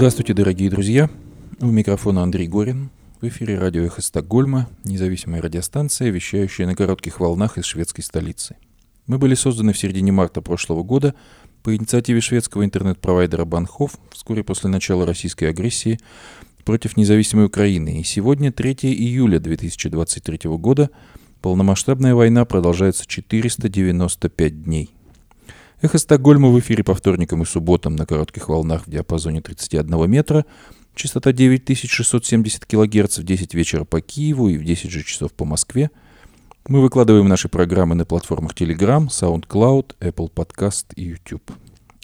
Здравствуйте, дорогие друзья. У микрофона Андрей Горин. В эфире радио «Эхо Стокгольма», независимая радиостанция, вещающая на коротких волнах из шведской столицы. Мы были созданы в середине марта прошлого года по инициативе шведского интернет-провайдера Банхов вскоре после начала российской агрессии против независимой Украины. И сегодня, 3 июля 2023 года, полномасштабная война продолжается 495 дней – Эхо Стокгольма в эфире по вторникам и субботам на коротких волнах в диапазоне 31 метра, частота 9670 кГц в 10 вечера по Киеву и в 10 же часов по Москве. Мы выкладываем наши программы на платформах Telegram, SoundCloud, Apple Podcast и YouTube.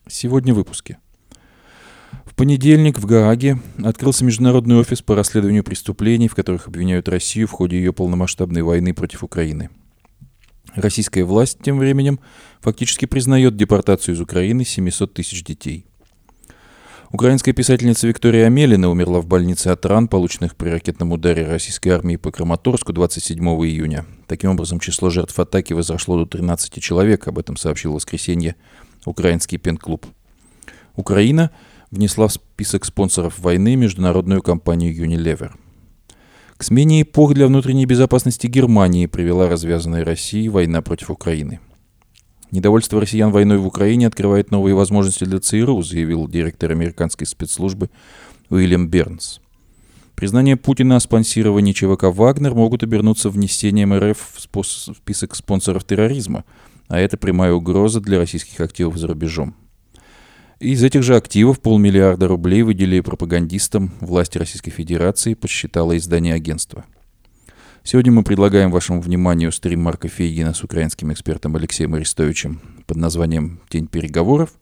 Сегодня в выпуске. В понедельник в Гааге открылся международный офис по расследованию преступлений, в которых обвиняют Россию в ходе ее полномасштабной войны против Украины – Российская власть тем временем фактически признает депортацию из Украины 700 тысяч детей. Украинская писательница Виктория Амелина умерла в больнице от ран, полученных при ракетном ударе российской армии по Краматорску 27 июня. Таким образом, число жертв атаки возросло до 13 человек, об этом сообщил в воскресенье украинский пен-клуб. Украина внесла в список спонсоров войны международную компанию Unilever – к смене эпох для внутренней безопасности Германии привела развязанная Россией война против Украины. Недовольство россиян войной в Украине открывает новые возможности для ЦРУ, заявил директор американской спецслужбы Уильям Бернс. Признание Путина о спонсировании ЧВК «Вагнер» могут обернуться внесением РФ в список спонсоров терроризма, а это прямая угроза для российских активов за рубежом. Из этих же активов полмиллиарда рублей выделили пропагандистам власти Российской Федерации, подсчитало издание агентства. Сегодня мы предлагаем вашему вниманию стрим Марка Фейгина с украинским экспертом Алексеем Арестовичем под названием «Тень переговоров».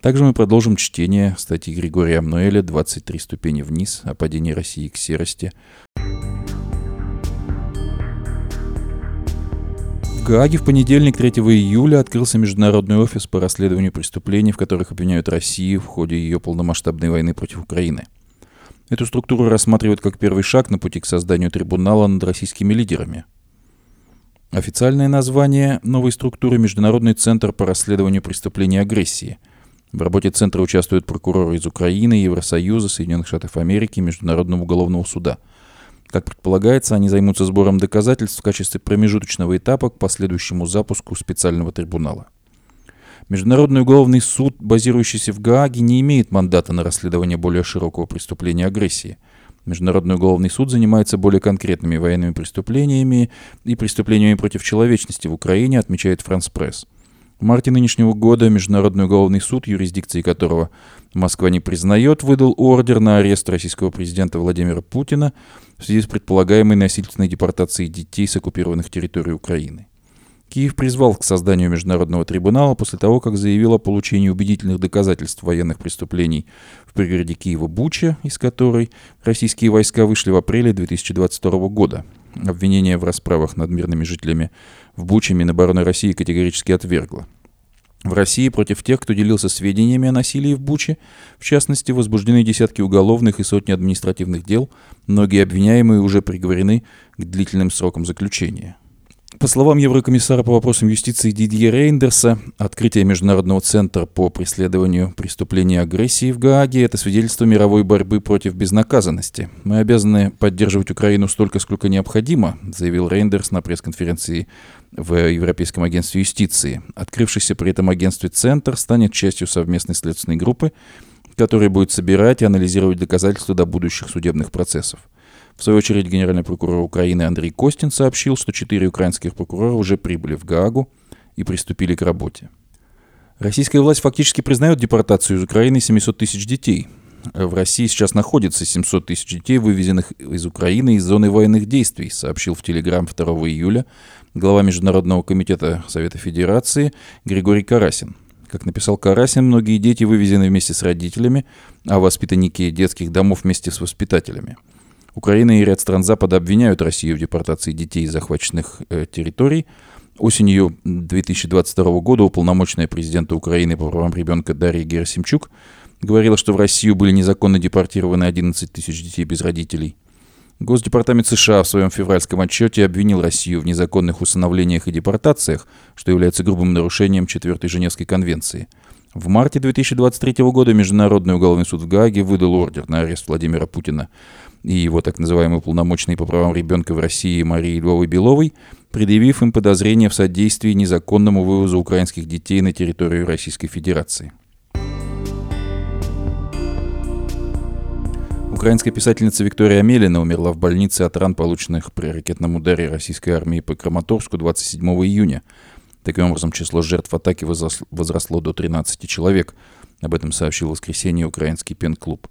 Также мы продолжим чтение статьи Григория Амнуэля «23 ступени вниз. О падении России к серости», Гааге в понедельник 3 июля открылся международный офис по расследованию преступлений, в которых обвиняют Россию в ходе ее полномасштабной войны против Украины. Эту структуру рассматривают как первый шаг на пути к созданию трибунала над российскими лидерами. Официальное название новой структуры – Международный центр по расследованию преступлений агрессии. В работе центра участвуют прокуроры из Украины, Евросоюза, Соединенных Штатов Америки, Международного уголовного суда – как предполагается, они займутся сбором доказательств в качестве промежуточного этапа к последующему запуску специального трибунала. Международный уголовный суд, базирующийся в Гааге, не имеет мандата на расследование более широкого преступления агрессии. Международный уголовный суд занимается более конкретными военными преступлениями и преступлениями против человечности в Украине, отмечает Франс Пресс. В марте нынешнего года Международный уголовный суд, юрисдикции которого Москва не признает, выдал ордер на арест российского президента Владимира Путина в связи с предполагаемой насильственной депортацией детей с оккупированных территорий Украины. Киев призвал к созданию международного трибунала после того, как заявил о получении убедительных доказательств военных преступлений в пригороде Киева Буча, из которой российские войска вышли в апреле 2022 года. Обвинения в расправах над мирными жителями в Буче Минобороны России категорически отвергла. В России против тех, кто делился сведениями о насилии в Буче, в частности, возбуждены десятки уголовных и сотни административных дел, многие обвиняемые уже приговорены к длительным срокам заключения. По словам Еврокомиссара по вопросам юстиции Дидье Рейндерса, открытие Международного центра по преследованию преступлений агрессии в Гааге – это свидетельство мировой борьбы против безнаказанности. Мы обязаны поддерживать Украину столько, сколько необходимо, заявил Рейндерс на пресс-конференции в Европейском агентстве юстиции. Открывшийся при этом агентстве Центр станет частью совместной следственной группы, которая будет собирать и анализировать доказательства до будущих судебных процессов. В свою очередь, генеральный прокурор Украины Андрей Костин сообщил, что четыре украинских прокурора уже прибыли в Гаагу и приступили к работе. Российская власть фактически признает депортацию из Украины 700 тысяч детей. В России сейчас находится 700 тысяч детей, вывезенных из Украины из зоны военных действий, сообщил в Телеграм 2 июля глава Международного комитета Совета Федерации Григорий Карасин. Как написал Карасин, многие дети вывезены вместе с родителями, а воспитанники детских домов вместе с воспитателями. Украина и ряд стран Запада обвиняют Россию в депортации детей из захваченных э, территорий. Осенью 2022 года уполномоченная президента Украины по правам ребенка Дарья Герасимчук говорила, что в Россию были незаконно депортированы 11 тысяч детей без родителей. Госдепартамент США в своем февральском отчете обвинил Россию в незаконных усыновлениях и депортациях, что является грубым нарушением 4 Женевской конвенции. В марте 2023 года Международный уголовный суд в Гааге выдал ордер на арест Владимира Путина и его так называемой полномочной по правам ребенка в России Марии Львовой-Беловой, предъявив им подозрение в содействии незаконному вывозу украинских детей на территорию Российской Федерации. Украинская писательница Виктория Амелина умерла в больнице от ран, полученных при ракетном ударе российской армии по Краматорску 27 июня. Таким образом, число жертв атаки возросло до 13 человек. Об этом сообщил в воскресенье украинский пен-клуб.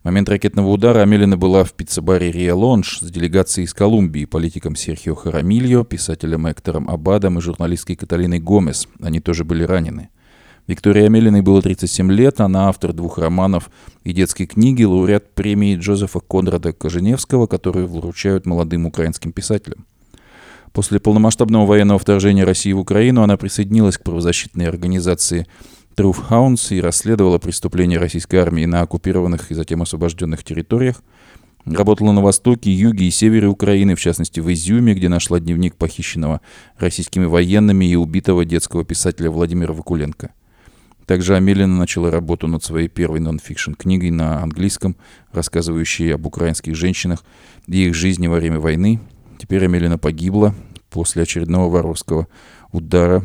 В момент ракетного удара Амелина была в пиццебаре Риа Лонж с делегацией из Колумбии, политиком Серхио Харамильо, писателем Эктором Абадом и журналисткой Каталиной Гомес. Они тоже были ранены. Виктории Амелиной было 37 лет, она автор двух романов и детской книги, лауреат премии Джозефа Конрада Коженевского, которую вручают молодым украинским писателям. После полномасштабного военного вторжения России в Украину она присоединилась к правозащитной организации Truth Hounds и расследовала преступления российской армии на оккупированных и затем освобожденных территориях. Работала на востоке, юге и севере Украины, в частности в Изюме, где нашла дневник похищенного российскими военными и убитого детского писателя Владимира Вакуленко. Также Амелина начала работу над своей первой нон-фикшн книгой на английском, рассказывающей об украинских женщинах и их жизни во время войны. Теперь Амелина погибла после очередного воровского удара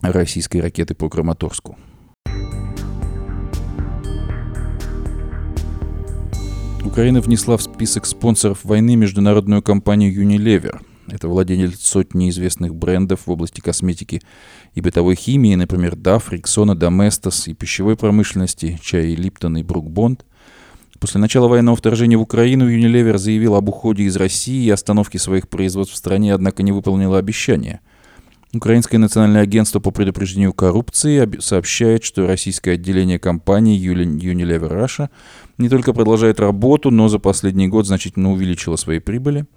российской ракеты по Краматорску. Украина внесла в список спонсоров войны международную компанию Unilever – это владелец сотни известных брендов в области косметики и бытовой химии, например, DAF, Rexona, Domestos и пищевой промышленности, чай Липтон и Брукбонд. После начала военного вторжения в Украину Unilever заявил об уходе из России и остановке своих производств в стране, однако не выполнила обещания. Украинское национальное агентство по предупреждению коррупции сообщает, что российское отделение компании Unilever Russia не только продолжает работу, но за последний год значительно увеличило свои прибыли –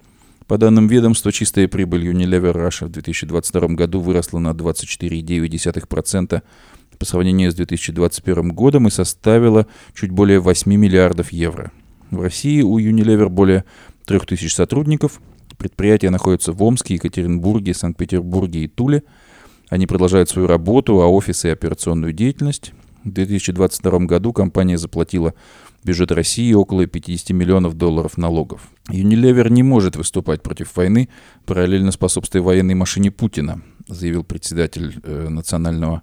по данным ведомства, чистая прибыль Unilever Russia в 2022 году выросла на 24,9% по сравнению с 2021 годом и составила чуть более 8 миллиардов евро. В России у Unilever более 3000 сотрудников. Предприятия находятся в Омске, Екатеринбурге, Санкт-Петербурге и Туле. Они продолжают свою работу, а офисы и операционную деятельность. В 2022 году компания заплатила бюджет России около 50 миллионов долларов налогов. Unilever не может выступать против войны, параллельно способствуя военной машине Путина, заявил председатель э, Национального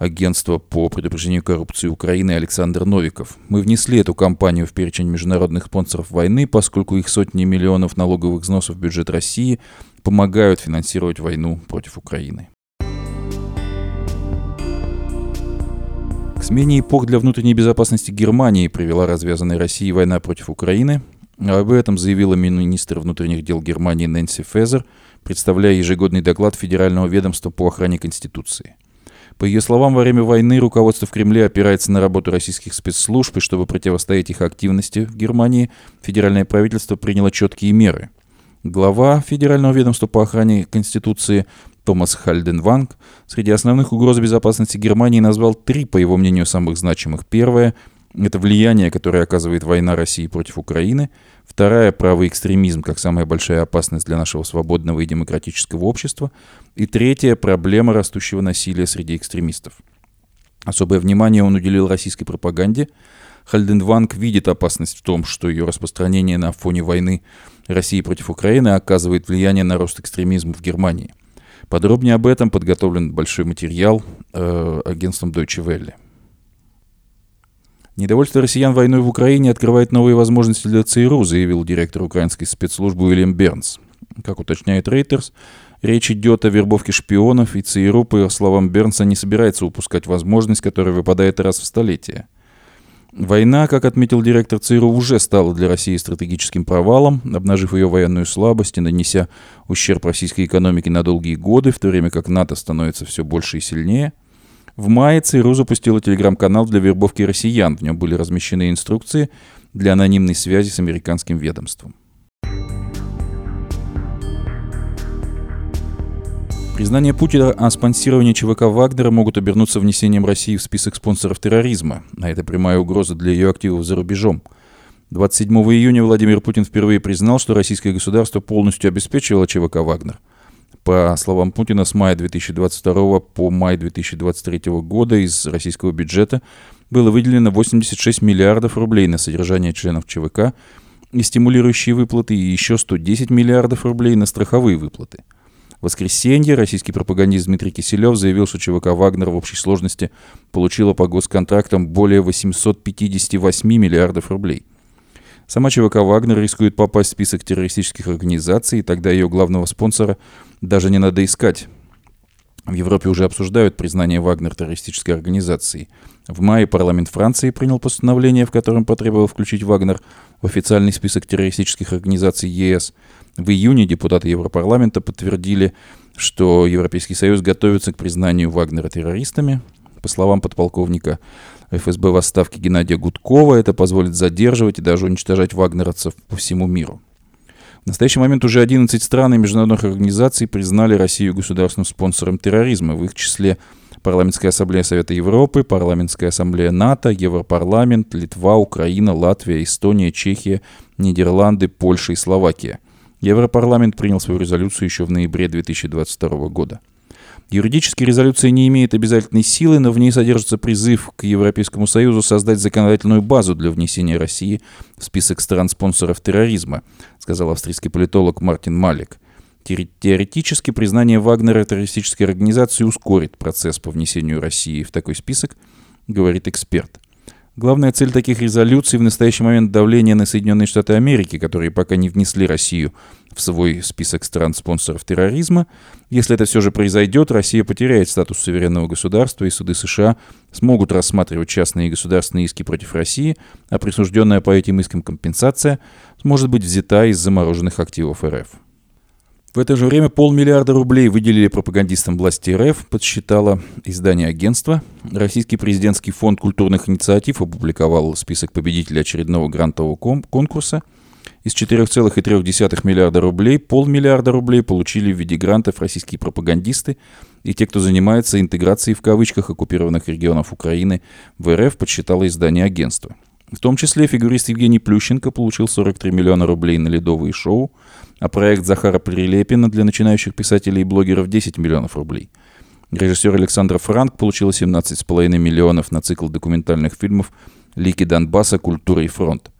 агентства по предупреждению коррупции Украины Александр Новиков. Мы внесли эту компанию в перечень международных спонсоров войны, поскольку их сотни миллионов налоговых взносов в бюджет России помогают финансировать войну против Украины. К смене эпох для внутренней безопасности Германии привела развязанная Россией война против Украины. Об этом заявила министр внутренних дел Германии Нэнси Фезер, представляя ежегодный доклад Федерального ведомства по охране Конституции. По ее словам, во время войны руководство в Кремле опирается на работу российских спецслужб, и чтобы противостоять их активности в Германии, федеральное правительство приняло четкие меры. Глава Федерального ведомства по охране Конституции Томас Хальденванг среди основных угроз безопасности Германии назвал три, по его мнению, самых значимых. Первое – это влияние, которое оказывает война России против Украины. Вторая – правый экстремизм, как самая большая опасность для нашего свободного и демократического общества. И третья – проблема растущего насилия среди экстремистов. Особое внимание он уделил российской пропаганде. Хальденванг видит опасность в том, что ее распространение на фоне войны России против Украины оказывает влияние на рост экстремизма в Германии. Подробнее об этом подготовлен большой материал э, агентством Deutsche Welle. Недовольство россиян войной в Украине открывает новые возможности для ЦРУ, заявил директор украинской спецслужбы Уильям Бернс. Как уточняет Рейтерс, речь идет о вербовке шпионов, и ЦРУ, по словам Бернса, не собирается упускать возможность, которая выпадает раз в столетие – Война, как отметил директор ЦРУ, уже стала для России стратегическим провалом, обнажив ее военную слабость и нанеся ущерб российской экономике на долгие годы, в то время как НАТО становится все больше и сильнее. В мае ЦРУ запустила телеграм-канал для вербовки россиян. В нем были размещены инструкции для анонимной связи с американским ведомством. Признание Путина о спонсировании ЧВК Вагнера могут обернуться внесением России в список спонсоров терроризма, а это прямая угроза для ее активов за рубежом. 27 июня Владимир Путин впервые признал, что российское государство полностью обеспечивало ЧВК «Вагнер». По словам Путина, с мая 2022 по май 2023 года из российского бюджета было выделено 86 миллиардов рублей на содержание членов ЧВК и стимулирующие выплаты, и еще 110 миллиардов рублей на страховые выплаты. В воскресенье российский пропагандист Дмитрий Киселев заявил, что ЧВК «Вагнер» в общей сложности получила по госконтрактам более 858 миллиардов рублей. Сама ЧВК «Вагнер» рискует попасть в список террористических организаций, и тогда ее главного спонсора даже не надо искать. В Европе уже обсуждают признание Вагнер террористической организацией. В мае парламент Франции принял постановление, в котором потребовал включить Вагнер в официальный список террористических организаций ЕС. В июне депутаты Европарламента подтвердили, что Европейский Союз готовится к признанию Вагнера террористами. По словам подполковника ФСБ в отставке Геннадия Гудкова, это позволит задерживать и даже уничтожать вагнеровцев по всему миру. В настоящий момент уже 11 стран и международных организаций признали Россию государственным спонсором терроризма, в их числе Парламентская ассамблея Совета Европы, Парламентская ассамблея НАТО, Европарламент, Литва, Украина, Латвия, Эстония, Чехия, Нидерланды, Польша и Словакия. Европарламент принял свою резолюцию еще в ноябре 2022 года. Юридически резолюция не имеет обязательной силы, но в ней содержится призыв к Европейскому Союзу создать законодательную базу для внесения России в список стран-спонсоров терроризма, сказал австрийский политолог Мартин Малик. Теоретически признание Вагнера террористической организацией ускорит процесс по внесению России в такой список, говорит эксперт. Главная цель таких резолюций в настоящий момент давление на Соединенные Штаты Америки, которые пока не внесли Россию в свой список стран-спонсоров терроризма. Если это все же произойдет, Россия потеряет статус суверенного государства, и суды США смогут рассматривать частные и государственные иски против России, а присужденная по этим искам компенсация сможет быть взята из замороженных активов РФ. В это же время полмиллиарда рублей выделили пропагандистам власти РФ, подсчитало издание агентства. Российский президентский фонд культурных инициатив опубликовал список победителей очередного грантового конкурса. Из 4,3 миллиарда рублей полмиллиарда рублей получили в виде грантов российские пропагандисты и те, кто занимается интеграцией в кавычках оккупированных регионов Украины в РФ, подсчитало издание агентства. В том числе фигурист Евгений Плющенко получил 43 миллиона рублей на ледовые шоу, а проект Захара Прилепина для начинающих писателей и блогеров 10 миллионов рублей. Режиссер Александр Франк получил 17,5 миллионов на цикл документальных фильмов «Лики Донбасса. Культура и фронт».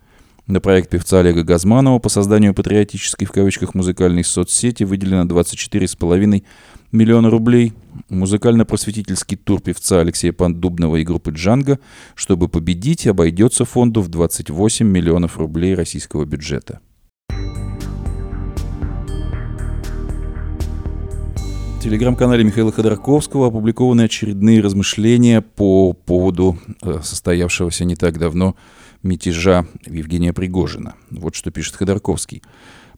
На проект певца Олега Газманова по созданию патриотической в кавычках музыкальной соцсети выделено 24,5 миллиона рублей. Музыкально-просветительский тур певца Алексея Пандубного и группы «Джанго», чтобы победить, обойдется фонду в 28 миллионов рублей российского бюджета. В телеграм-канале Михаила Ходорковского опубликованы очередные размышления по поводу э, состоявшегося не так давно мятежа Евгения Пригожина. Вот что пишет Ходорковский.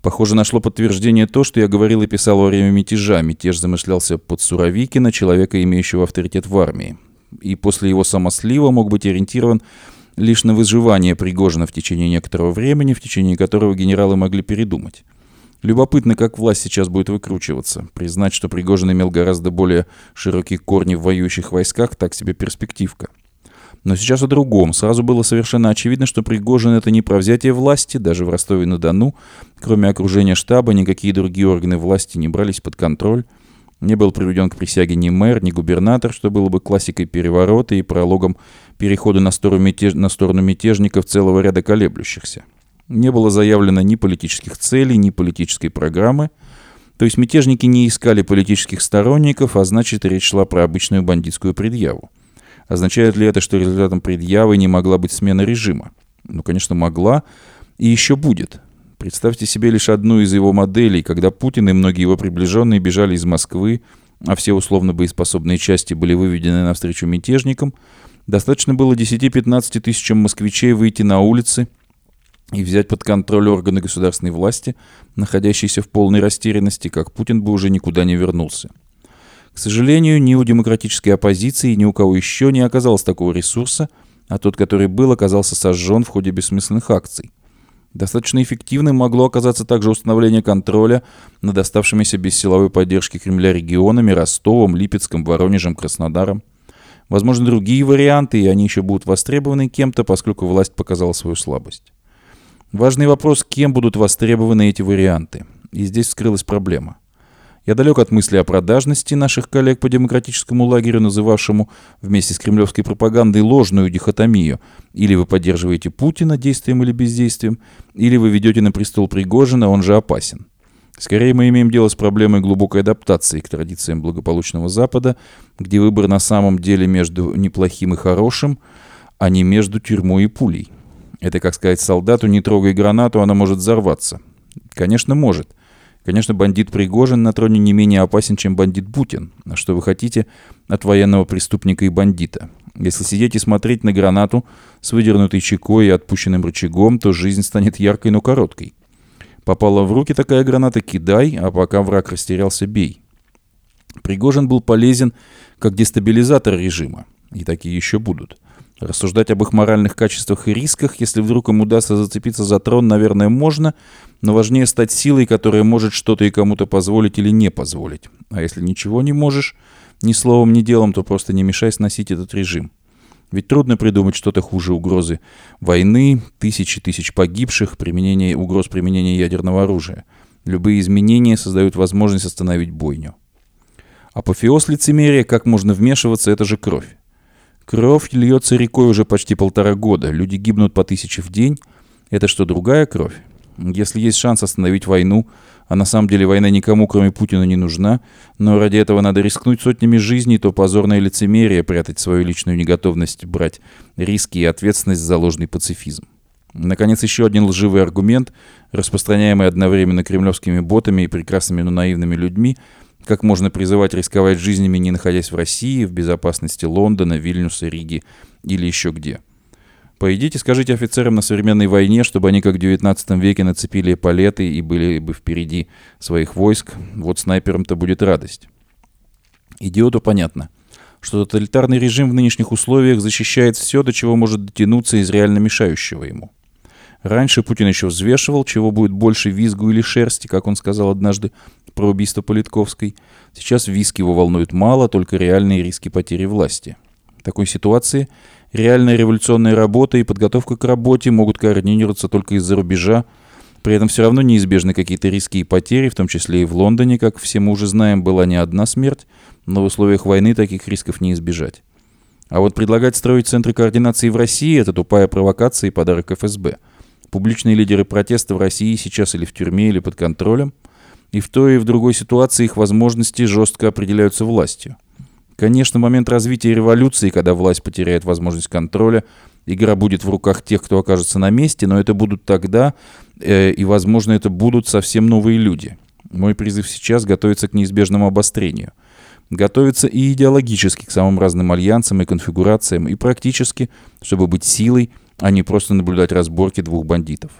Похоже, нашло подтверждение то, что я говорил и писал во время мятежа. Мятеж замышлялся под Суровикина, человека, имеющего авторитет в армии. И после его самослива мог быть ориентирован лишь на выживание Пригожина в течение некоторого времени, в течение которого генералы могли передумать. Любопытно, как власть сейчас будет выкручиваться. Признать, что Пригожин имел гораздо более широкие корни в воюющих войсках, так себе перспективка. Но сейчас о другом. Сразу было совершенно очевидно, что Пригожин — это не про взятие власти, даже в Ростове-на-Дону. Кроме окружения штаба, никакие другие органы власти не брались под контроль. Не был приведен к присяге ни мэр, ни губернатор, что было бы классикой переворота и прологом перехода на сторону, мятеж... на сторону мятежников целого ряда колеблющихся. Не было заявлено ни политических целей, ни политической программы. То есть мятежники не искали политических сторонников, а значит речь шла про обычную бандитскую предъяву. Означает ли это, что результатом предъявы не могла быть смена режима? Ну, конечно, могла и еще будет. Представьте себе лишь одну из его моделей, когда Путин и многие его приближенные бежали из Москвы, а все условно боеспособные части были выведены навстречу мятежникам, достаточно было 10-15 тысячам москвичей выйти на улицы – и взять под контроль органы государственной власти, находящиеся в полной растерянности, как Путин бы уже никуда не вернулся. К сожалению, ни у демократической оппозиции, ни у кого еще не оказалось такого ресурса, а тот, который был, оказался сожжен в ходе бессмысленных акций. Достаточно эффективным могло оказаться также установление контроля над оставшимися без силовой поддержки Кремля регионами Ростовом, Липецком, Воронежем, Краснодаром. Возможно, другие варианты, и они еще будут востребованы кем-то, поскольку власть показала свою слабость. Важный вопрос, кем будут востребованы эти варианты. И здесь скрылась проблема. Я далек от мысли о продажности наших коллег по демократическому лагерю, называвшему вместе с кремлевской пропагандой ложную дихотомию. Или вы поддерживаете Путина действием или бездействием, или вы ведете на престол Пригожина, он же опасен. Скорее мы имеем дело с проблемой глубокой адаптации к традициям благополучного Запада, где выбор на самом деле между неплохим и хорошим, а не между тюрьмой и пулей. Это как сказать солдату, не трогай гранату, она может взорваться. Конечно, может – Конечно, бандит Пригожин на троне не менее опасен, чем бандит Путин. А что вы хотите от военного преступника и бандита? Если сидеть и смотреть на гранату с выдернутой чекой и отпущенным рычагом, то жизнь станет яркой, но короткой. Попала в руки такая граната, кидай, а пока враг растерялся, бей. Пригожин был полезен как дестабилизатор режима, и такие еще будут. Рассуждать об их моральных качествах и рисках, если вдруг им удастся зацепиться за трон, наверное, можно, но важнее стать силой, которая может что-то и кому-то позволить или не позволить. А если ничего не можешь, ни словом, ни делом, то просто не мешай сносить этот режим. Ведь трудно придумать что-то хуже угрозы войны, тысячи тысяч погибших, применение, угроз применения ядерного оружия. Любые изменения создают возможность остановить бойню. Апофеоз лицемерия, как можно вмешиваться, это же кровь. Кровь льется рекой уже почти полтора года. Люди гибнут по тысяче в день. Это что, другая кровь? Если есть шанс остановить войну, а на самом деле война никому, кроме Путина, не нужна, но ради этого надо рискнуть сотнями жизней, то позорное лицемерие прятать свою личную неготовность брать риски и ответственность за ложный пацифизм. Наконец, еще один лживый аргумент, распространяемый одновременно кремлевскими ботами и прекрасными, но наивными людьми – как можно призывать рисковать жизнями, не находясь в России, в безопасности Лондона, Вильнюса, Риги или еще где? Пойдите, скажите офицерам на современной войне, чтобы они, как в 19 веке, нацепили палеты и были бы впереди своих войск. Вот снайперам-то будет радость. Идиоту понятно, что тоталитарный режим в нынешних условиях защищает все, до чего может дотянуться из реально мешающего ему. Раньше Путин еще взвешивал, чего будет больше визгу или шерсти, как он сказал однажды про убийство Политковской. Сейчас визг его волнует мало, только реальные риски потери власти. В такой ситуации реальная революционная работа и подготовка к работе могут координироваться только из-за рубежа, при этом все равно неизбежны какие-то риски и потери, в том числе и в Лондоне, как все мы уже знаем, была не одна смерть, но в условиях войны таких рисков не избежать. А вот предлагать строить центры координации в России – это тупая провокация и подарок ФСБ – Публичные лидеры протеста в России сейчас или в тюрьме, или под контролем, и в той и в другой ситуации их возможности жестко определяются властью. Конечно, момент развития революции, когда власть потеряет возможность контроля, игра будет в руках тех, кто окажется на месте, но это будут тогда, э, и, возможно, это будут совсем новые люди. Мой призыв сейчас готовиться к неизбежному обострению. Готовиться и идеологически к самым разным альянсам и конфигурациям, и практически, чтобы быть силой, а не просто наблюдать разборки двух бандитов.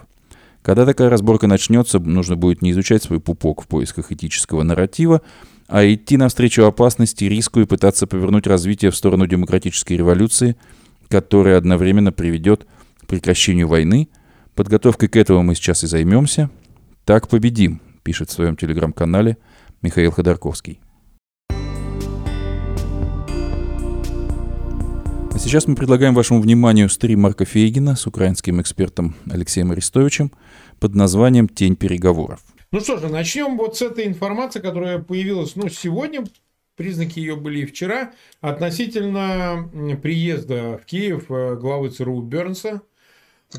Когда такая разборка начнется, нужно будет не изучать свой пупок в поисках этического нарратива, а идти навстречу опасности, риску и пытаться повернуть развитие в сторону демократической революции, которая одновременно приведет к прекращению войны. Подготовкой к этому мы сейчас и займемся. Так победим, пишет в своем телеграм-канале Михаил Ходорковский. А сейчас мы предлагаем вашему вниманию стрим Марка Фейгина с украинским экспертом Алексеем Арестовичем под названием «Тень переговоров». Ну что же, начнем вот с этой информации, которая появилась ну, сегодня. Признаки ее были и вчера. Относительно приезда в Киев э, главы ЦРУ Бернса,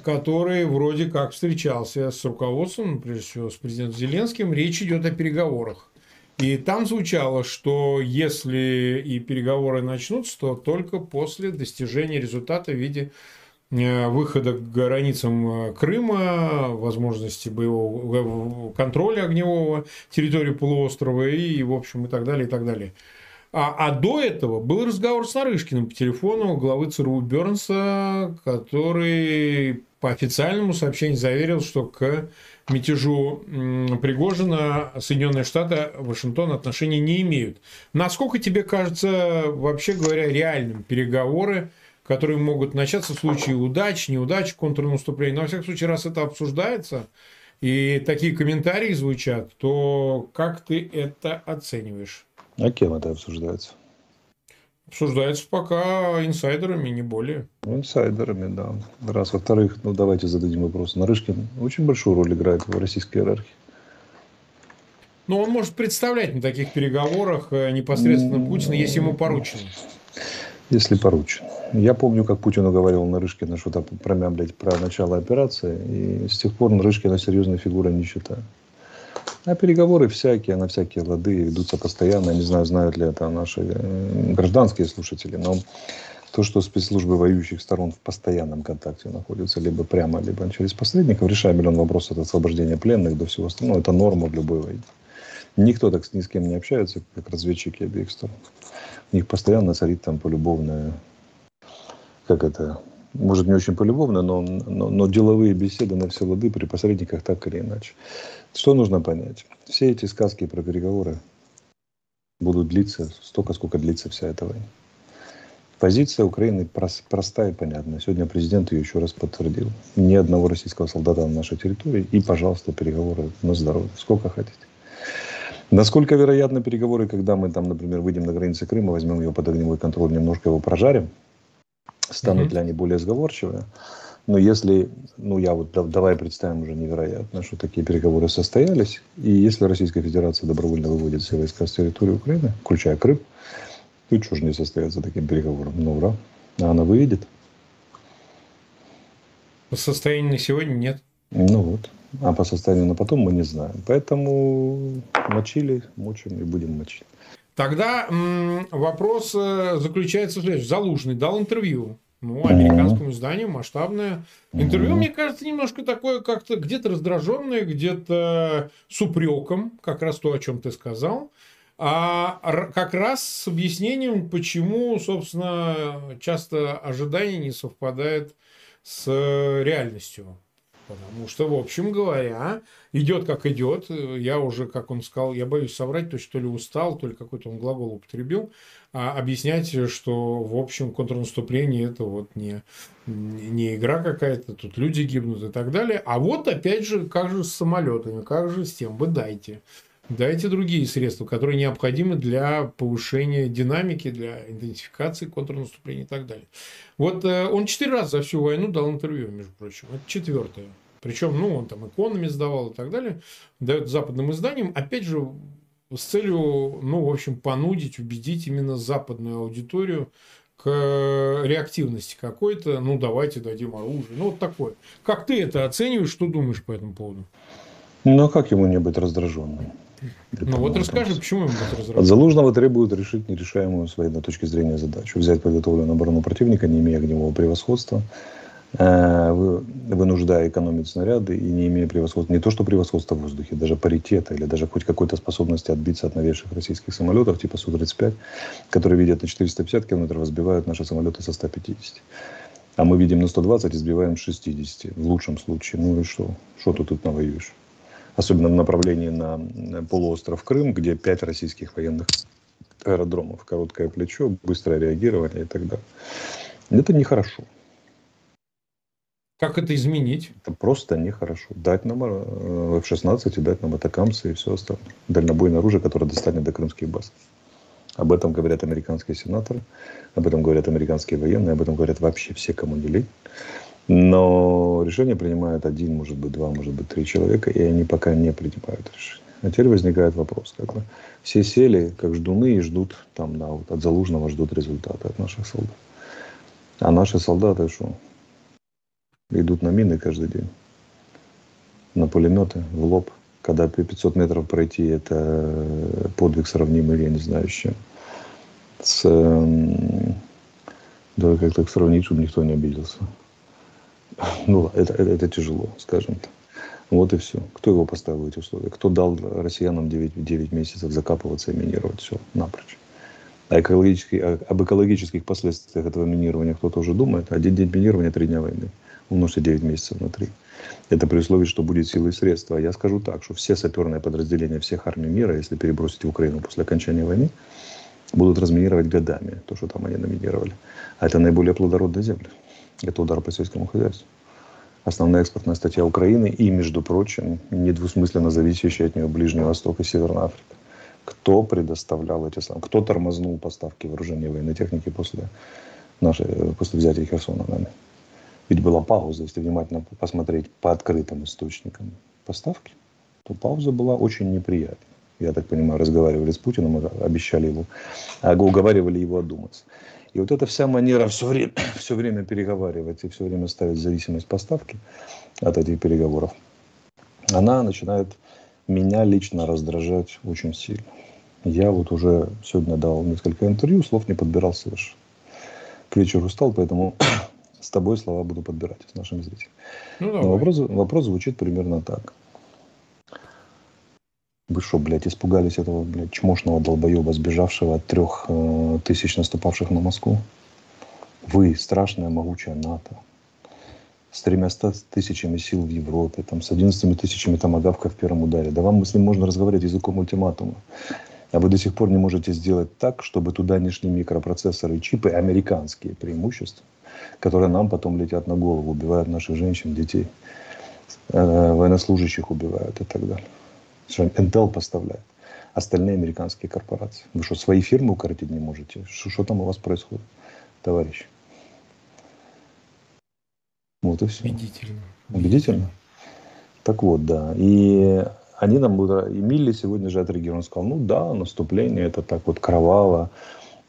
который вроде как встречался с руководством, прежде всего с президентом Зеленским. Речь идет о переговорах. И там звучало, что если и переговоры начнутся, то только после достижения результата в виде выхода к границам э, Крыма, возможности боевого контроля огневого территории полуострова и, в общем, и так далее, и так далее. А, а до этого был разговор с Нарышкиным по телефону главы ЦРУ Бернса, который по официальному сообщению заверил, что к мятежу Пригожина Соединенные Штаты, Вашингтон отношений не имеют. Насколько тебе кажется, вообще говоря, реальным переговоры, которые могут начаться в случае удач, неудач, контрнаступления? Но, во всяком случае, раз это обсуждается, и такие комментарии звучат, то как ты это оцениваешь? А кем это обсуждается? Обсуждается пока инсайдерами, не более. Инсайдерами, да. Раз. Во-вторых, ну давайте зададим вопрос. Нарышкин очень большую роль играет в российской иерархии. Но он может представлять на таких переговорах э, непосредственно Путина, если ему поручено. Если поручено. Я помню, как Путин уговаривал Нарышкина что-то промямлять про начало операции. И с тех пор Нарышкина серьезной фигурой не считаю. А переговоры всякие, на всякие лады ведутся постоянно. Не знаю, знают ли это наши э, гражданские слушатели, но то, что спецслужбы воюющих сторон в постоянном контакте находятся, либо прямо, либо через посредников, решая миллион вопросов от освобождения пленных до всего остального, это норма в любой войне. Никто так ни с кем не общается, как разведчики обеих сторон. У них постоянно царит там полюбовная, как это, может, не очень полюбовно, но, но, но деловые беседы на все лады при посредниках так или иначе. Что нужно понять? Все эти сказки про переговоры будут длиться столько, сколько длится вся эта война. Позиция Украины простая и понятная. Сегодня президент ее еще раз подтвердил. Ни одного российского солдата на нашей территории. И, пожалуйста, переговоры на здоровье. Сколько хотите. Насколько вероятны переговоры, когда мы там, например, выйдем на границы Крыма, возьмем его под огневой контроль, немножко его прожарим, станут mm-hmm. ли они более сговорчивые? Но если, ну я вот давай представим уже невероятно, что такие переговоры состоялись, и если Российская Федерация добровольно выводит все войска с территории Украины, включая Крым, то что же не состоится таким переговором? Ну, ура. А она выведет? По состоянию на сегодня нет. Ну вот. А по состоянию на потом мы не знаем. Поэтому мочили, мочим и будем мочить. Тогда м- вопрос э, заключается в следующем. Залужный дал интервью ну, американскому изданию, масштабное. Интервью, мне кажется, немножко такое как-то где-то раздраженное, где-то с упреком, как раз то, о чем ты сказал. А как раз с объяснением, почему, собственно, часто ожидание не совпадает с реальностью. Потому что, в общем говоря, идет как идет. Я уже, как он сказал, я боюсь соврать, то, что ли устал, то ли какой-то он глагол употребил, а объяснять, что, в общем, контрнаступление это вот не, не игра какая-то, тут люди гибнут и так далее. А вот опять же, как же с самолетами, как же с тем, вы дайте. Дайте другие средства, которые необходимы для повышения динамики, для интенсификации контрнаступления и так далее. Вот э, он четыре раза за всю войну дал интервью, между прочим. Это четвертое. Причем, ну, он там экономи сдавал и так далее. Дает западным изданиям. Опять же, с целью, ну, в общем, понудить, убедить именно западную аудиторию к реактивности какой-то. Ну, давайте дадим оружие. Ну, вот такое. Как ты это оцениваешь? Что думаешь по этому поводу? Ну, а как ему не быть раздраженным? Ну вот расскажи, почему ему это разработать? От Залужного требуют решить нерешаемую с военной точки зрения задачу. Взять подготовленную оборону противника, не имея огневого превосходства, э, вынуждая экономить снаряды и не имея превосходства, не то что превосходства в воздухе, даже паритета или даже хоть какой-то способности отбиться от новейших российских самолетов типа Су-35, которые видят на 450 километров, сбивают наши самолеты со 150. А мы видим на 120 и сбиваем с 60, в лучшем случае. Ну и что? Что ты тут навоюешь? Особенно в направлении на полуостров Крым, где пять российских военных аэродромов, короткое плечо, быстрое реагирование и так далее. Это нехорошо. Как это изменить? Это просто нехорошо. Дать нам э, F-16 и дать нам атакамсы и все остальное. Дальнобойное оружие, которое достанет до крымских баз. Об этом говорят американские сенаторы, об этом говорят американские военные, об этом говорят вообще все, кому не лень. Но решение принимает один, может быть, два, может быть, три человека, и они пока не принимают решение. А теперь возникает вопрос, как бы все сели, как ждуны, и ждут там, да, вот от Залужного ждут результата от наших солдат. А наши солдаты что? Идут на мины каждый день, на пулеметы, в лоб. Когда 500 метров пройти, это подвиг сравнимый, я не знаю, чем. С, да, как так сравнить, чтобы никто не обиделся. Ну, это, это, это тяжело, скажем так. Вот и все. Кто его поставил эти условия? Кто дал россиянам 9, 9 месяцев закапываться и минировать все напрочь? А экологический, а, об экологических последствиях этого минирования кто-то уже думает. Один день минирования, три дня войны. Умножьте 9 месяцев на 3. Это при условии, что будет силы и средства. Я скажу так, что все саперные подразделения всех армий мира, если перебросить в Украину после окончания войны, будут разминировать годами то, что там они наминировали. А это наиболее плодородные земли. Это удар по сельскому хозяйству. Основная экспортная статья Украины и, между прочим, недвусмысленно зависящая от нее Ближний Восток и Северная Африка. Кто предоставлял эти самые, кто тормознул поставки вооружения и военной техники после, нашей, после взятия Херсона нами? Ведь была пауза, если внимательно посмотреть по открытым источникам поставки, то пауза была очень неприятной. я так понимаю, разговаривали с Путиным, обещали его, а уговаривали его одуматься. И вот эта вся манера все время, все время переговаривать и все время ставить зависимость поставки от этих переговоров, она начинает меня лично раздражать очень сильно. Я вот уже сегодня дал несколько интервью, слов не подбирал совершенно. К вечеру устал, поэтому с тобой слова буду подбирать с нашими зрителями. Ну, Но вопрос, вопрос звучит примерно так. Вы что, блядь, испугались этого, блядь, чмошного долбоеба, сбежавшего от трех э, тысяч наступавших на Москву? Вы, страшная могучая НАТО, с тремя тысячами сил в Европе, там, с 11 тысячами томогавка в первом ударе. Да вам с ним можно разговаривать языком ультиматума. А вы до сих пор не можете сделать так, чтобы туда не шли микропроцессоры и чипы, американские преимущества, которые нам потом летят на голову, убивают наших женщин, детей, э, военнослужащих убивают и так далее. Что Intel поставляет. Остальные американские корпорации. Вы что, свои фирмы укоротить не можете? Что, что там у вас происходит, товарищ? Вот и все. Убедительно. Убедительно? Так вот, да. И они нам, и Милли сегодня же отреагировал, он сказал, ну да, наступление это так вот кроваво,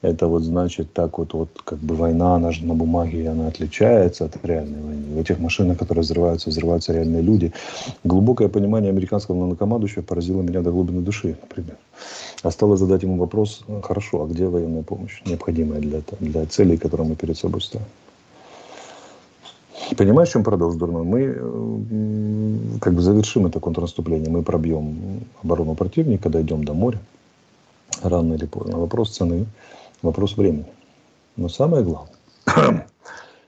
это вот значит так вот, вот как бы война, она же на бумаге, она отличается от реальной войны. В этих машинах, которые взрываются, взрываются реальные люди. Глубокое понимание американского главнокомандующего поразило меня до глубины души, например. Осталось задать ему вопрос, хорошо, а где военная помощь, необходимая для, для целей, которые мы перед собой ставим? Понимаешь, чем парадокс, дурной? Мы как бы завершим это контрнаступление, мы пробьем оборону противника, дойдем до моря, рано или поздно. Вопрос цены, вопрос времени. Но самое главное,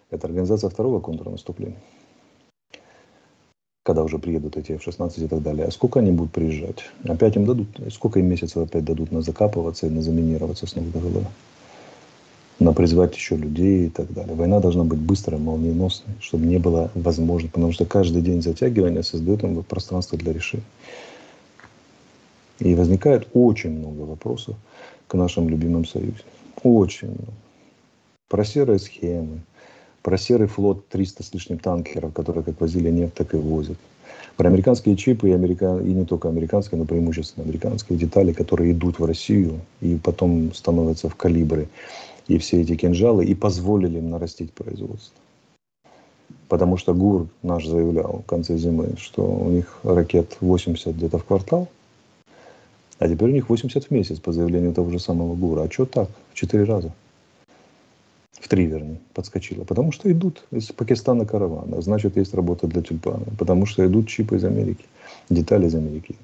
это организация второго контрнаступления. Когда уже приедут эти F-16 и так далее. А сколько они будут приезжать? Опять им дадут, сколько им месяцев опять дадут на закапываться и на заминироваться снова до головы? на призвать еще людей и так далее. Война должна быть быстрой, молниеносной, чтобы не было возможно, потому что каждый день затягивания создает им пространство для решения. И возникает очень много вопросов к нашим любимым союзникам. Очень много. Про серые схемы, про серый флот 300 с лишним танкеров, которые как возили нефть, так и возят. Про американские чипы и, америка... и не только американские, но преимущественно американские детали, которые идут в Россию и потом становятся в калибры и все эти кинжалы и позволили им нарастить производство. Потому что ГУР наш заявлял в конце зимы, что у них ракет 80 где-то в квартал, а теперь у них 80 в месяц по заявлению того же самого ГУРа. А что так? В четыре раза. В три, вернее, подскочило. Потому что идут из Пакистана каравана. Значит, есть работа для тюльпана. Потому что идут чипы из Америки, детали из Америки.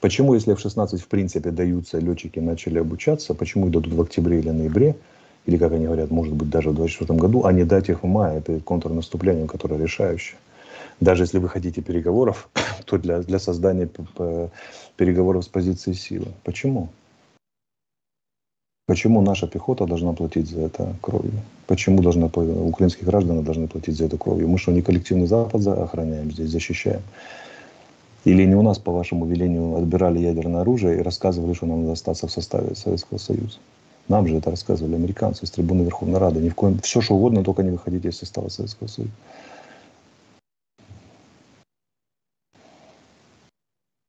Почему, если F-16 в принципе даются, летчики начали обучаться, почему их дадут в октябре или ноябре, или, как они говорят, может быть, даже в 2024 году, а не дать их в мае, это контрнаступление, которое решающее. Даже если вы хотите переговоров, то для, для создания переговоров с позиции силы. Почему? Почему наша пехота должна платить за это кровью? Почему должна, украинские граждане должны платить за это кровью? Мы что, не коллективный Запад охраняем здесь, защищаем? Или не у нас, по вашему велению, отбирали ядерное оружие и рассказывали, что нам надо остаться в составе Советского Союза? Нам же это рассказывали американцы с трибуны Верховной Рады. Ни в коем... Все, что угодно, только не выходите из состава Советского Союза.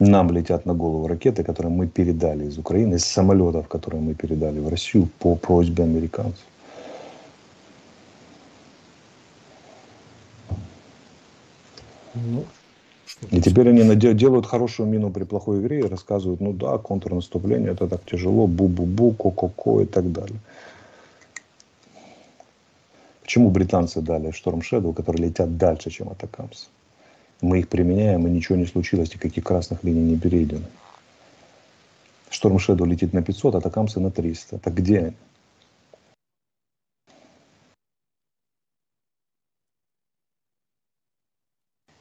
Нам летят на голову ракеты, которые мы передали из Украины, из самолетов, которые мы передали в Россию по просьбе американцев. Ну, и теперь они делают хорошую мину при плохой игре и рассказывают, ну да, контрнаступление, это так тяжело, бу-бу-бу, ко-ко-ко и так далее. Почему британцы дали Шторм Shadow, которые летят дальше, чем Атакамс? Мы их применяем, и ничего не случилось, никаких красных линий не перейдено. Шторм Shadow летит на 500, Атакамсы на 300. Так где они?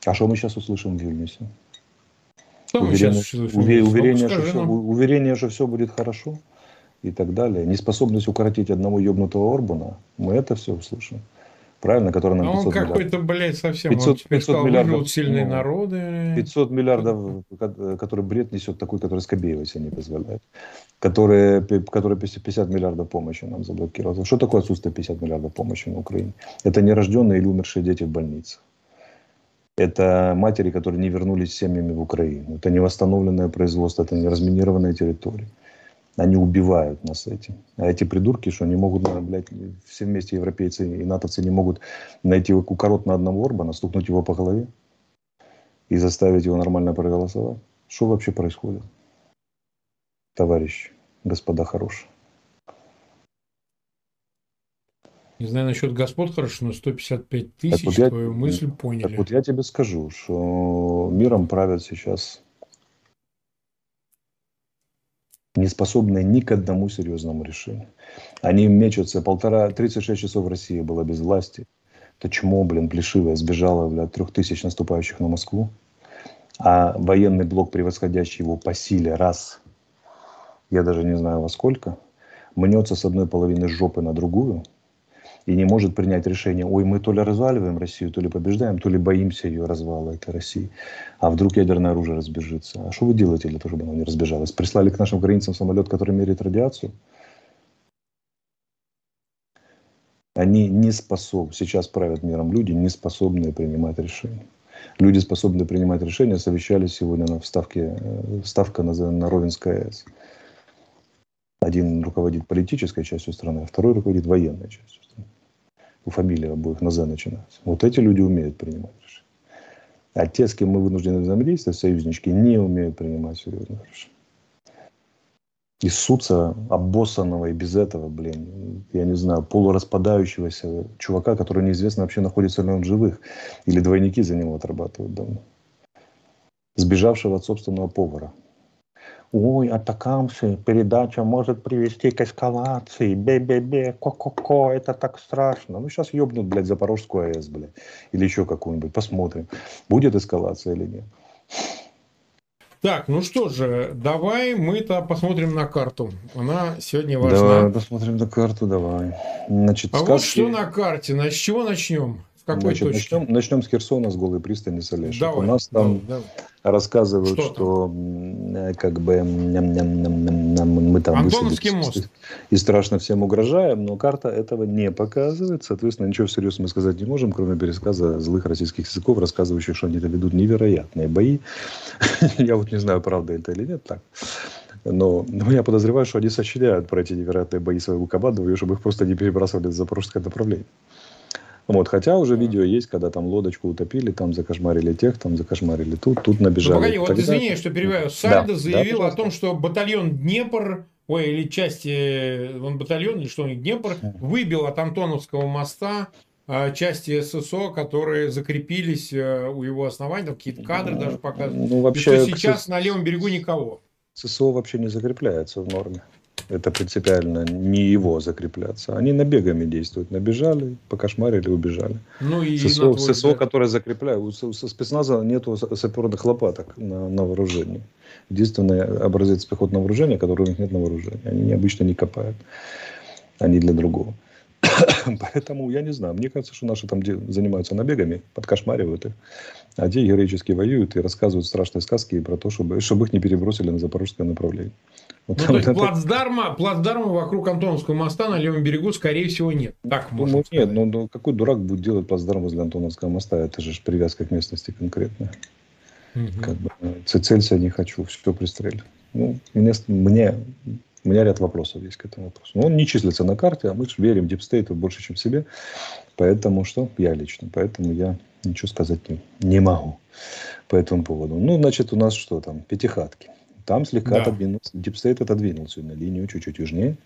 А что мы сейчас услышим в Вильнюсе? Что уверение, уве, уверение, что все, уверение, что все будет хорошо и так далее. Неспособность укоротить одного ебнутого Орбана, мы это все услышим. Правильно, который нам 500 Он какой-то, блядь, совсем 500, 500 сказал, миллиардов, сильные ну, народы. 500 миллиардов, который бред несет такой, который Скобеева себе не позволяет. Который, который 50 миллиардов помощи нам заблокировал. Что такое отсутствие 50 миллиардов помощи на Украине? Это нерожденные или умершие дети в больницах. Это матери, которые не вернулись семьями в Украину. Это не восстановленное производство, это не разминированная территория. Они убивают нас этим. А эти придурки, что они могут, блядь, все вместе европейцы и натовцы не могут найти укорот на одного Орбана, стукнуть его по голове и заставить его нормально проголосовать. Что вообще происходит? Товарищи, господа хорошие. Не знаю насчет господ хорошо, но 155 тысяч вот я, твою мысль поняли. Так вот я тебе скажу, что миром правят сейчас не способные ни к одному серьезному решению. Они мечутся. Полтора, 36 часов в России было без власти. То чмо, блин, плешивое, сбежало, бля, трех тысяч наступающих на Москву. А военный блок, превосходящий его по силе, раз, я даже не знаю во сколько, мнется с одной половины жопы на другую – и не может принять решение, ой, мы то ли разваливаем Россию, то ли побеждаем, то ли боимся ее развала, этой России. А вдруг ядерное оружие разбежится? А что вы делаете для того, чтобы оно не разбежалось? Прислали к нашим границам самолет, который меряет радиацию? Они не способны, сейчас правят миром люди, не способные принимать решения. Люди, способные принимать решения, совещались сегодня на вставке, э, ставка на, на Ровенской АЭС. Один руководит политической частью страны, а второй руководит военной частью страны. У фамилии обоих на «З» начинается. Вот эти люди умеют принимать решения. А те, с кем мы вынуждены взаимодействовать, союзнички, не умеют принимать серьезные решения. И ссутся обоссанного и без этого, блин, я не знаю, полураспадающегося чувака, который неизвестно вообще находится ли он живых. Или двойники за него отрабатывают давно. Сбежавшего от собственного повара – ой, атакамсы, передача может привести к эскалации, бе-бе-бе, ко-ко-ко, это так страшно. Ну, сейчас ебнут, блядь, Запорожскую АЭС, блядь, или еще какую-нибудь, посмотрим, будет эскалация или нет. Так, ну что же, давай мы-то посмотрим на карту. Она сегодня важна. Давай посмотрим на карту, давай. Значит, а сказки... вот что на карте, на с чего начнем? Какой Значит, точке? Начнем, начнем с Херсона, с голой пристани Солешек. У нас там давай, рассказывают, что, что как бы мы там Антоновский мост. и страшно всем угрожаем, но карта этого не показывает. Соответственно, ничего всерьез мы сказать не можем, кроме пересказа злых российских языков, рассказывающих, что они ведут невероятные бои. Я вот не знаю, правда это или нет так. Но, но я подозреваю, что они сочиняют про эти невероятные бои своего командования, чтобы их просто не перебрасывали в запорожское направление. Вот, хотя уже видео есть, когда там лодочку утопили, там закошмарили тех, там закошмарили тут, тут набежали. Ну, погоди, вот Тогда... извини, что перебиваю. Сальдо да, заявил да, о том, что батальон Днепр, ой, или части, он батальон, или что у них, Днепр, выбил от Антоновского моста а, части ССО, которые закрепились э, у его основания, там какие-то кадры даже показывают. Ну, вообще, и что сейчас на левом берегу никого. ССО вообще не закрепляется в норме. Это принципиально не его закрепляться. Они набегами действуют. Набежали, покошмарили, убежали. Ну и ССО, твой, ССО да. которое закрепляют. У спецназа нет саперных лопаток на, на вооружении. Единственный образец пехотного вооружения, который у них нет на вооружении. Они обычно не копают. Они для другого. Поэтому я не знаю. Мне кажется, что наши там занимаются набегами, подкошмаривают их. А те героически воюют и рассказывают страшные сказки про то, чтобы, чтобы их не перебросили на запорожское направление. Вот ну, то есть, это... плацдарма, плацдарма вокруг Антоновского моста на левом берегу, скорее всего, нет. Так можно ну, Нет, но, но какой дурак будет делать плацдарм возле Антоновского моста? Это же привязка к местности конкретная. Угу. Как бы, целься не хочу, все пристрелю. Ну, мне, мне, у меня ряд вопросов есть к этому вопросу. Но он не числится на карте, а мы же верим дипстейту больше, чем себе. Поэтому что? Я лично. Поэтому я ничего сказать не, не могу по этому поводу. Ну, значит, у нас что там? Пятихатки. Там слегка да. отодвинулся, DeepState отодвинулся на линию чуть-чуть южнее,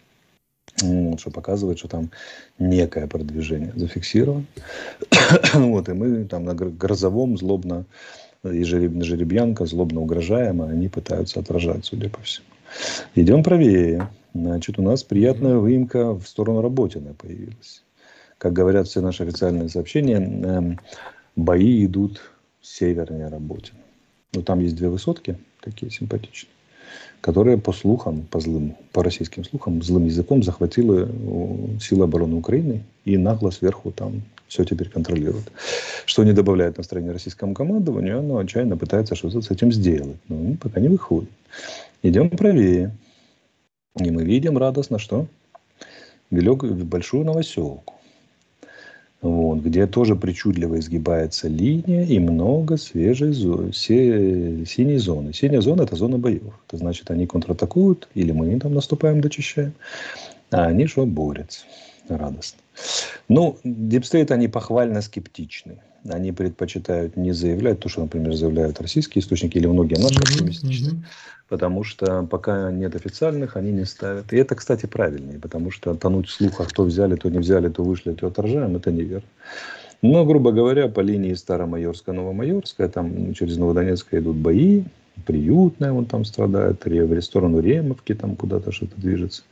что показывает, что там некое продвижение зафиксировано. вот, и мы там на Грозовом злобно, и Жеребянке злобно угрожаем, а они пытаются отражать, судя по всему. Идем правее. Значит, у нас приятная выемка в сторону Работино появилась. Как говорят все наши официальные сообщения, эм, бои идут севернее Работина. Но там есть две высотки, такие симпатичные, которые по слухам, по злым, по российским слухам, злым языком захватили силы обороны Украины и нагло сверху там все теперь контролируют. Что не добавляет настроения российскому командованию, оно отчаянно пытается что-то с этим сделать. Но пока не выходит. Идем правее. И мы видим радостно, что Велику, Большую Новоселку. Вот, где тоже причудливо изгибается линия и много свежей зоны, синей зоны. Синяя зона – это зона боев. Это значит, они контратакуют, или мы там наступаем, дочищаем, а они что, борются радостно. Ну, DeepState, они похвально скептичны. Они предпочитают не заявлять то, что, например, заявляют российские источники или многие наши оптимистичные. Mm-hmm. Потому что пока нет официальных, они не ставят. И это, кстати, правильнее, потому что тонуть в слухах, то взяли, то не взяли, то вышли, то отражаем, это неверно. Но, грубо говоря, по линии Старомайорская, Новомайорская, там через Новодонецкая идут бои, приютная, он там страдает, в сторону Ремовки там куда-то что-то движется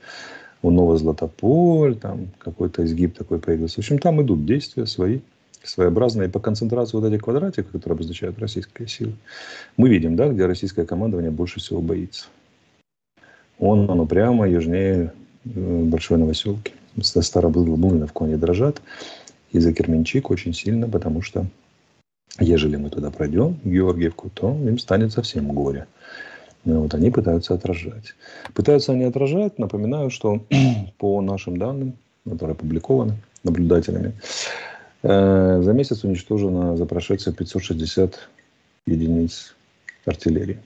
у Новозлатополь, там какой-то изгиб такой появился. В общем, там идут действия свои, своеобразные. По концентрации вот этих квадратиков, которые обозначают российские силы, мы видим, да, где российское командование больше всего боится. Он, оно прямо южнее э, Большой Новоселки. Старобыловку они дрожат. И за Керменчик очень сильно, потому что ежели мы туда пройдем, Георгиевку, то им станет совсем горе. Ну, вот они пытаются отражать. Пытаются они отражать, напоминаю, что по нашим данным, которые опубликованы наблюдателями, э, за месяц уничтожено за прошедшие 560 единиц артиллерии.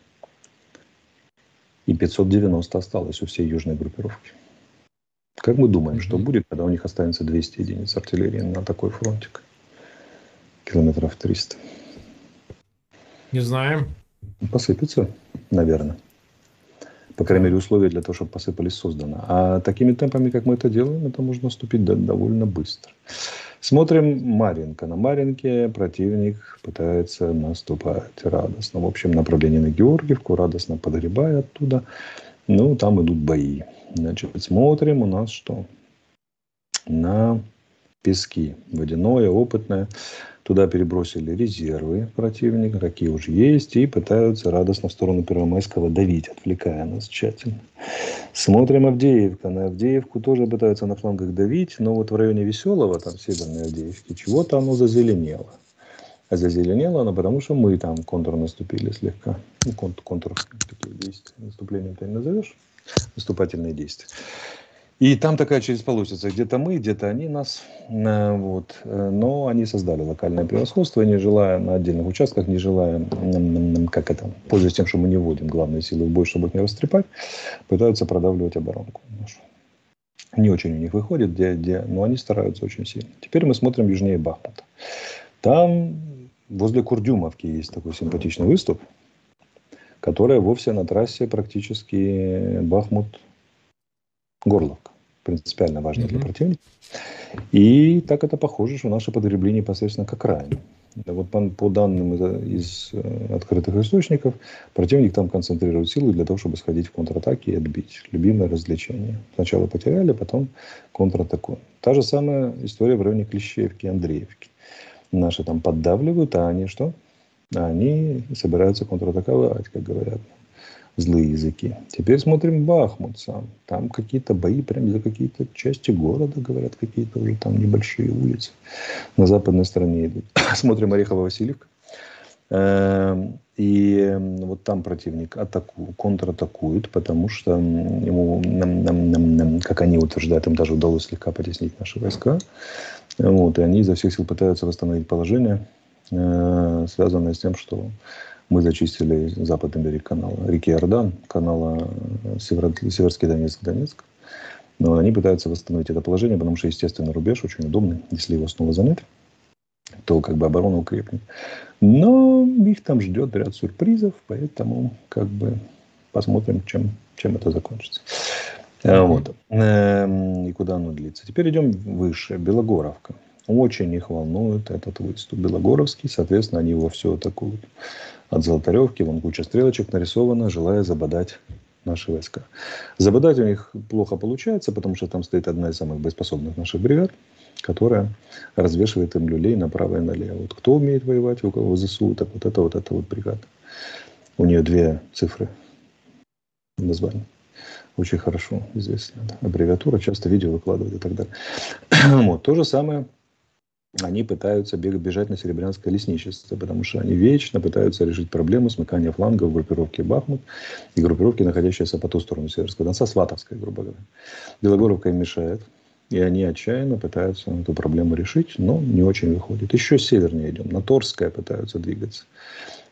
И 590 осталось у всей южной группировки. Как мы думаем, что будет, когда у них останется 200 единиц артиллерии на такой фронтик? Километров 300. Не знаем. Посыпется, наверное. По крайней мере, условия для того, чтобы посыпались, созданы. А такими темпами, как мы это делаем, это можно наступить довольно быстро. Смотрим Маринка. На Маринке противник пытается наступать радостно. В общем, направление на Георгиевку, радостно подгребая оттуда. Ну, там идут бои. Значит, смотрим у нас что? На пески. Водяное, опытное. Туда перебросили резервы противника, какие уже есть, и пытаются радостно в сторону Первомайского давить, отвлекая нас тщательно. Смотрим Авдеевка. На Авдеевку тоже пытаются на флангах давить, но вот в районе Веселого, там северной Авдеевки, чего-то оно зазеленело. А зазеленело оно потому, что мы там контур наступили слегка. Ну, контур, контур такие действия. Наступлением ты не назовешь. Наступательные действия. И там такая через полосица, где-то мы, где-то они нас, э, вот. Э, но они создали локальное превосходство, не желая на отдельных участках, не желая, как это, пользуясь тем, что мы не вводим главные силы в бой, чтобы их не растрепать, пытаются продавливать оборонку нашу. Не очень у них выходит, где, где, но они стараются очень сильно. Теперь мы смотрим южнее Бахмута. Там возле Курдюмовки есть такой симпатичный выступ, который вовсе на трассе практически Бахмут Горловка. Принципиально важно mm-hmm. для противника. И так это похоже, что наше подгребление непосредственно к окраине. Вот по, по данным из, из э, открытых источников, противник там концентрирует силы для того, чтобы сходить в контратаки и отбить. Любимое развлечение. Сначала потеряли, потом контратакуем. Та же самая история в районе Клещеевки, Андреевки. Наши там поддавливают, а они что? Они собираются контратаковать, как говорят злые языки. Теперь смотрим Бахмут сам. Там какие-то бои прямо за какие-то части города, говорят, какие-то уже там небольшие улицы. На западной стороне идут. Смотрим Орехово-Васильевка. Эм, и вот там противник атаку, контратакует, потому что ему, нам, нам, нам, нам, как они утверждают, им даже удалось слегка потеснить наши войска. Вот, и они изо всех сил пытаются восстановить положение, э, связанное с тем, что мы зачистили западный берег канала, реки Иордан, канала э, Северо, Северский Донецк, Донецк. Но они пытаются восстановить это положение, потому что, естественно, рубеж очень удобный. Если его снова занять, то как бы оборона укрепнет. Но их там ждет ряд сюрпризов, поэтому как бы посмотрим, чем, чем это закончится. Mm-hmm. Вот. Эм, и куда оно длится. Теперь идем выше. Белогоровка. Очень их волнует этот выступ Белогоровский. Соответственно, они его все атакуют от Золотаревки, вон куча стрелочек нарисована, желая забодать наши войска. Забодать у них плохо получается, потому что там стоит одна из самых боеспособных наших бригад, которая развешивает им люлей направо и налево. Вот кто умеет воевать, у кого ЗСУ, так вот это вот эта вот бригада. У нее две цифры названия. Очень хорошо известно. Аббревиатура, часто видео выкладывают и так далее. вот. То же самое они пытаются бежать на Серебрянское лесничество, потому что они вечно пытаются решить проблему смыкания флангов группировки Бахмут и группировки, находящиеся по ту сторону Северского Донца, Сватовской, грубо говоря. Белогоровка им мешает. И они отчаянно пытаются эту проблему решить, но не очень выходит. Еще севернее идем. На Торское пытаются двигаться.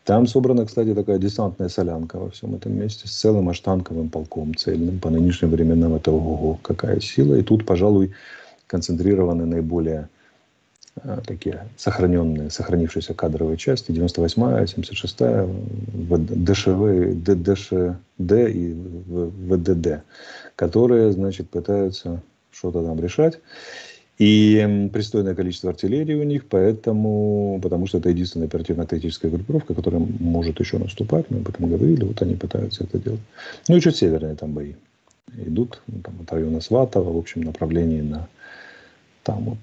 Там собрана, кстати, такая десантная солянка во всем этом месте с целым аштанковым полком цельным. По нынешним временам это ого какая сила. И тут, пожалуй, концентрированы наиболее такие сохраненные, сохранившиеся кадровые части, 98-я, 76-я, ДШВ, ДШД и ВДД, которые, значит, пытаются что-то там решать. И пристойное количество артиллерии у них, поэтому, потому что это единственная оперативно-тактическая группировка, которая может еще наступать, мы об этом говорили, вот они пытаются это делать. Ну и чуть северные там бои идут, ну, там, от района Сватова, в общем, направлении на, там вот,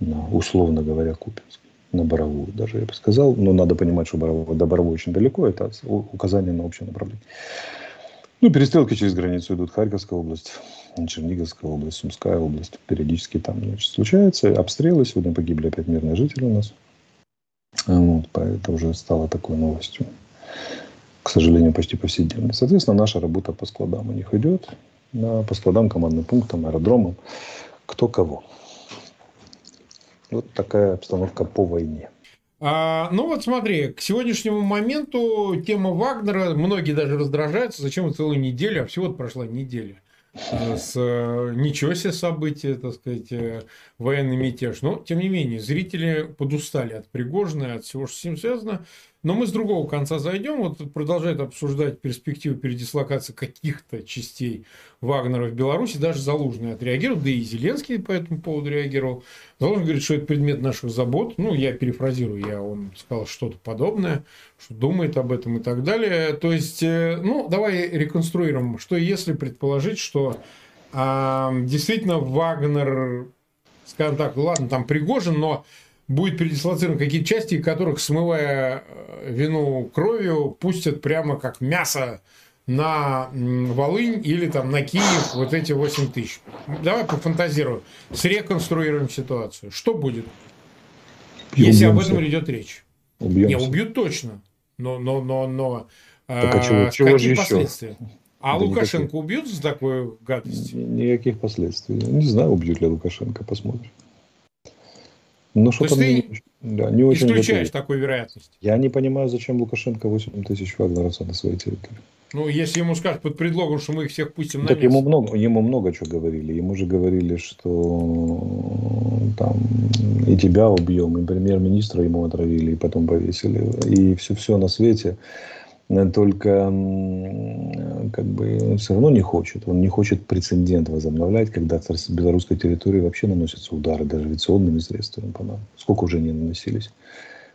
на, условно говоря, Купинск, на Боровую даже, я бы сказал, но надо понимать, что Боровую, до Боровой очень далеко, это указание на общее направление. Ну, перестрелки через границу идут, Харьковская область, Черниговская область, Сумская область. Периодически там значит, случаются обстрелы. Сегодня погибли опять мирные жители у нас. Вот, это уже стало такой новостью. К сожалению, почти повседневной. Соответственно, наша работа по складам у них идет. По складам, командным пунктам, аэродромам. Кто кого. Вот такая обстановка по войне. А, ну вот смотри, к сегодняшнему моменту тема Вагнера, многие даже раздражаются, зачем целую неделю, а всего прошла неделя. Э, с э, ничего себе события, так сказать, э, военный мятеж. Но, тем не менее, зрители подустали от Пригожина, от всего, что с ним связано. Но мы с другого конца зайдем. Вот продолжает обсуждать перспективу передислокации каких-то частей Вагнера в Беларуси. Даже Залужный отреагировал, да и Зеленский по этому поводу реагировал. Залужный говорит, что это предмет наших забот. Ну, я перефразирую, я, он сказал что-то подобное, что думает об этом и так далее. То есть, э, ну, давай реконструируем, что если предположить, что а, действительно Вагнер, скажем так, ладно, там Пригожин, но будет передислоцирован какие-то части, которых, смывая э, вину кровью, пустят прямо как мясо на Волынь или там на Киев вот эти 8 тысяч. Давай пофантазируем, среконструируем ситуацию. Что будет, если об этом идет речь? Убьемся. Не, убьют точно. Но, но, но, но так, а чего, чего какие же последствия? Еще? А да Лукашенко никаких. убьют за такую гадость? Никаких последствий. Не знаю, убьют ли Лукашенко, посмотрим. Ну, что То там есть не, да, не очень Исключаешь готовы. такую вероятность? Я не понимаю, зачем Лукашенко 8 тысяч вагнеровцев на своей территории. Ну, если ему скажут под предлогом, что мы их всех пустим на Так ему много, ему много чего говорили. Ему же говорили, что там и тебя убьем, и премьер-министра ему отравили, и потом повесили. И все-все на свете. Только м, как бы все равно не хочет. Он не хочет прецедент возобновлять, когда с белорусской территории вообще наносятся удары, даже авиационными средствами по нам. Сколько уже не наносились?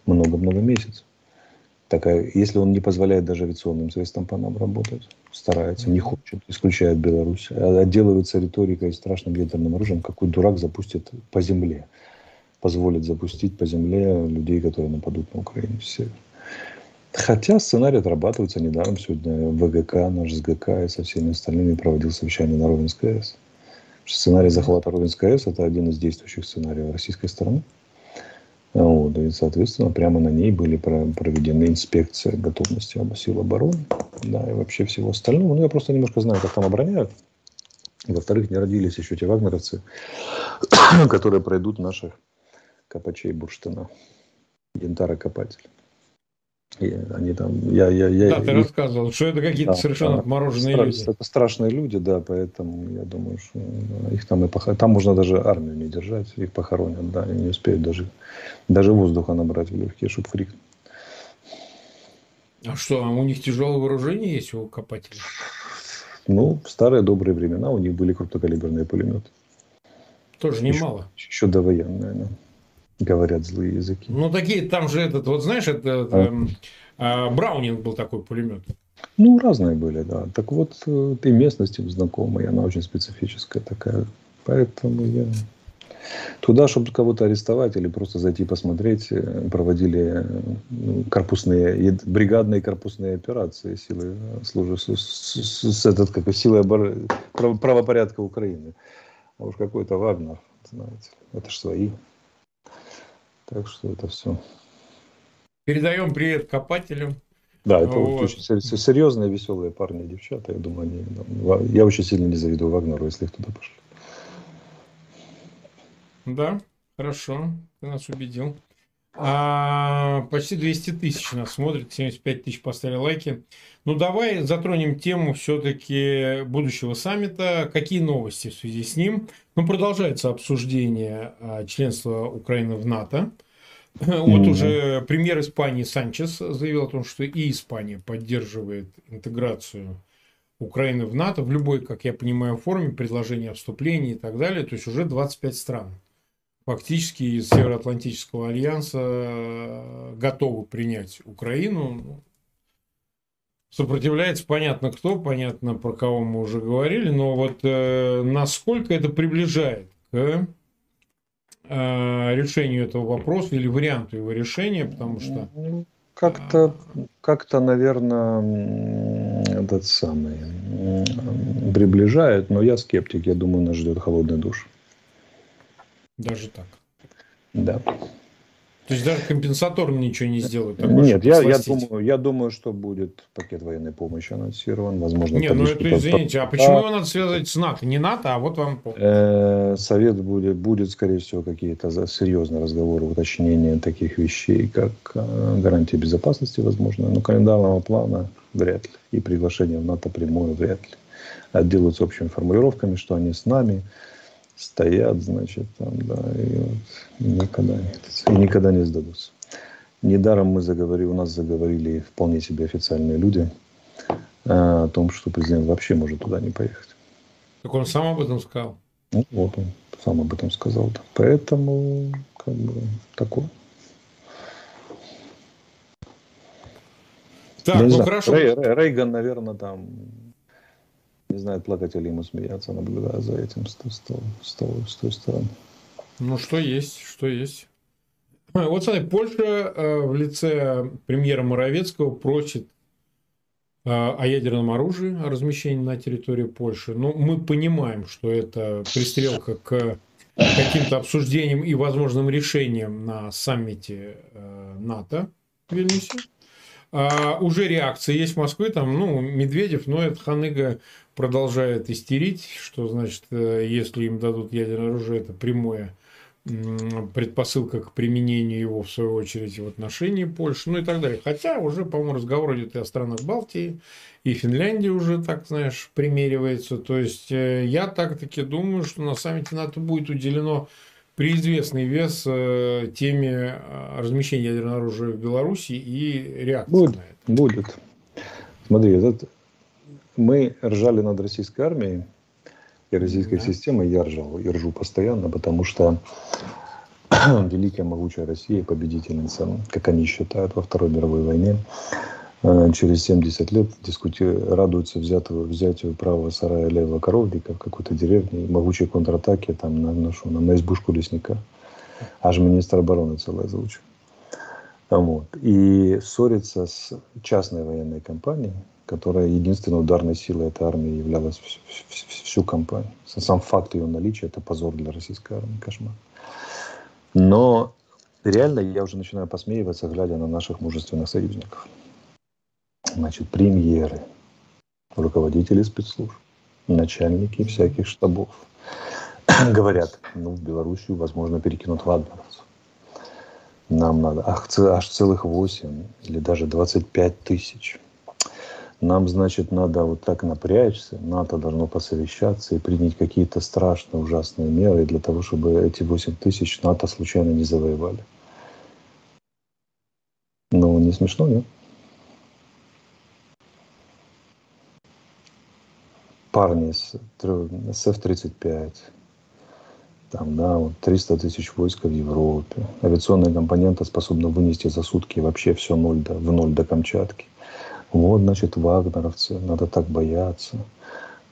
Много-много месяцев. Такая, если он не позволяет даже авиационным средствам по нам работать, старается, не хочет, исключает Беларусь, а отделывается риторикой и страшным ядерным оружием, какой дурак запустит по земле, позволит запустить по земле людей, которые нападут на Украину с севера. Хотя сценарий отрабатывается недаром. Сегодня ВГК, наш СГК и со всеми остальными проводил совещание на Ровенской АЭС. Сценарий захвата Ровенской АЭС – это один из действующих сценариев российской стороны. Вот, и, соответственно, прямо на ней были проведены инспекции готовности сил обороны, да, и вообще всего остального. Ну, я просто немножко знаю, как там обороняют. Во-вторых, не родились еще те вагнеровцы, которые пройдут наших копачей бурштина, янтарокопатель. И они там, я, я, я, Да, ты их- рассказывал, что это какие-то да, совершенно да, отмороженные стра- люди. Это страшные люди, да, поэтому я думаю, что да, их там и пох... там можно даже армию не держать, их похоронят, да, они не успеют даже, даже воздуха набрать в легкие, чтобы крикнуть. А что, а у них тяжелое вооружение есть у копателей? Ну, в старые добрые времена у них были крупнокалиберные пулеметы. Тоже Еще- немало. Еще довоенные, да. Говорят злые языки. Ну, такие, там же этот, вот знаешь, это, А. эм, а, Браунинг был такой пулемет. Ну, разные были, да. Так вот, э, и местность им знакомая, она очень специфическая такая. Поэтому я... Туда, чтобы кого-то арестовать или просто зайти посмотреть, э, проводили э, ну, корпусные, и бригадные корпусные операции силы э, службы, с, с- с- этот, как и силы обор- прав- правопорядка Украины. А уж какой-то Вагнер, знаете, это ж свои. Так что это все. Передаем привет копателям. Да, это Вот. очень сер- серьезные, веселые парни и девчата. Я думаю, они, я очень сильно не завидую Вагнеру, если их туда пошли. да, хорошо, ты нас убедил. А, почти 200 тысяч нас смотрит, 75 тысяч поставили лайки. Ну, давай затронем тему все-таки будущего саммита. Какие новости в связи с ним? Ну, продолжается обсуждение а, членства Украины в НАТО. Вот уже премьер Испании Санчес заявил о том, что и Испания поддерживает интеграцию Украины в НАТО в любой, как я понимаю, форме, предложения о вступлении и так далее. То есть уже 25 стран фактически из Североатлантического альянса э, готовы принять Украину. Ну, сопротивляется понятно кто, понятно про кого мы уже говорили, но вот э, насколько это приближает к э, решению этого вопроса или варианту его решения, потому что ну, как-то, как-то, наверное, этот самый приближает, но я скептик, я думаю, нас ждет холодный душ. Даже так. Да. То есть даже компенсаторно ничего не сделают? Нет, я, я, думаю, я думаю, что будет пакет военной помощи анонсирован. Возможно, Нет, ну это извините, а почему его надо связать с НАТО? Не НАТО, а вот вам э, Совет будет, будет, скорее всего, какие-то серьезные разговоры, уточнения таких вещей, как э, гарантии безопасности, возможно. Но календарного плана вряд ли. И приглашение в НАТО прямое вряд ли. Отделаются общими формулировками, что они с нами стоят, значит, там, да, и вот никогда, и никогда не сдадутся. Недаром мы заговорили, у нас заговорили вполне себе официальные люди э, о том, что президент вообще может туда не поехать. Так он сам об этом сказал? Ну, вот он сам об этом сказал. Да. Поэтому, как бы, такое. Так, ну знаю, хорошо. Рей, Рейган, наверное, там не знает, плакать или ему смеяться, наблюдая за этим с, с, с, с той стороны. Ну, что есть, что есть. Вот, смотри, Польша э, в лице премьера Моровецкого просит э, о ядерном оружии, о размещении на территории Польши. Но мы понимаем, что это пристрелка к каким-то обсуждениям и возможным решениям на саммите э, НАТО в Вильнюсе. А, уже реакция есть в Москве, там, ну, Медведев, но это Ханыга продолжает истерить, что значит, э, если им дадут ядерное оружие, это прямое предпосылка к применению его, в свою очередь, в отношении Польши, ну и так далее. Хотя уже, по-моему, разговор идет и о странах Балтии, и Финляндия уже, так знаешь, примеривается. То есть, э, я так-таки думаю, что на саммите НАТО будет уделено преизвестный вес э, теме размещения ядерного оружия в Беларуси и реакции будет, на это. Будет. Смотри, этот мы ржали над российской армией и российской да. системой. Я ржал и ржу постоянно, потому что великая могучая Россия, победительница, как они считают, во Второй мировой войне, э, через 70 лет дискути... радуются взятого, взятию правого сарая левого коровника в какой-то деревне, могучей контратаке там, на, на, на, на избушку лесника. Аж министр обороны целый озвучил. Вот. И ссориться с частной военной компанией, которая единственной ударной силой этой армии являлась всю кампанию. Сам факт ее наличия – это позор для российской армии, кошмар. Но реально я уже начинаю посмеиваться, глядя на наших мужественных союзников. Значит, премьеры, руководители спецслужб, начальники всяких штабов говорят, ну, в Белоруссию, возможно, перекинут вагнеровцев. Нам надо ах, аж целых 8 или даже 25 тысяч – нам, значит, надо вот так напрячься, НАТО должно посовещаться и принять какие-то страшные, ужасные меры для того, чтобы эти 8 тысяч НАТО случайно не завоевали. Ну, не смешно, нет? Парни с, с F-35, там, да, вот 300 тысяч войск в Европе. Авиационные компоненты способны вынести за сутки вообще все ноль до, в ноль до Камчатки. Вот, значит, вагнеровцы, надо так бояться.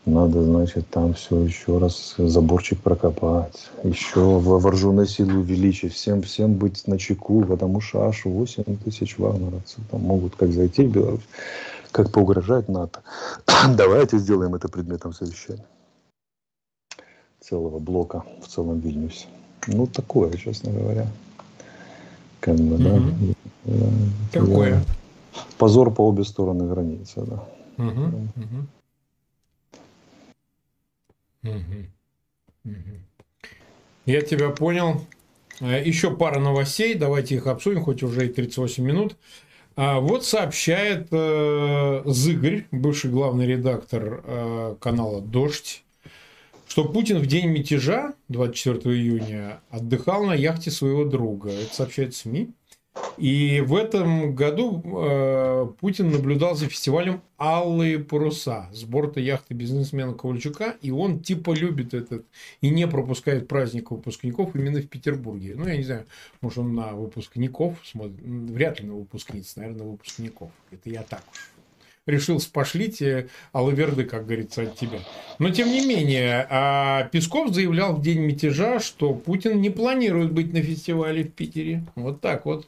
Надо, значит, там все еще раз заборчик прокопать, еще вооруженные силы увеличить, всем, всем быть на чеку, потому что аж 8 тысяч вагнеровцев там могут как зайти в Беларусь, как поугрожать НАТО. Давайте сделаем это предметом совещания целого блока в целом Вильнюсе. Ну, такое, честно говоря. Как бы, mm-hmm. да. Такое. Да. Позор по обе стороны границы, да. Угу. Угу. Я тебя понял. Э, Еще пара новостей, давайте их обсудим, хоть уже и 38 минут. А вот сообщает э, Зыгорь, бывший главный редактор э, канала «Дождь», что Путин в день мятежа, 24 июня, отдыхал на яхте своего друга. Это сообщает СМИ. И в этом году э, Путин наблюдал за фестивалем «Алые паруса» с борта яхты бизнесмена Ковальчука. И он типа любит этот и не пропускает праздник выпускников именно в Петербурге. Ну, я не знаю, может, он на выпускников смотрит. Вряд ли на выпускниц, наверное, на выпускников. Это я так уж решил спошлить Алаверды, как говорится, от тебя. Но, тем не менее, а Песков заявлял в день мятежа, что Путин не планирует быть на фестивале в Питере. Вот так вот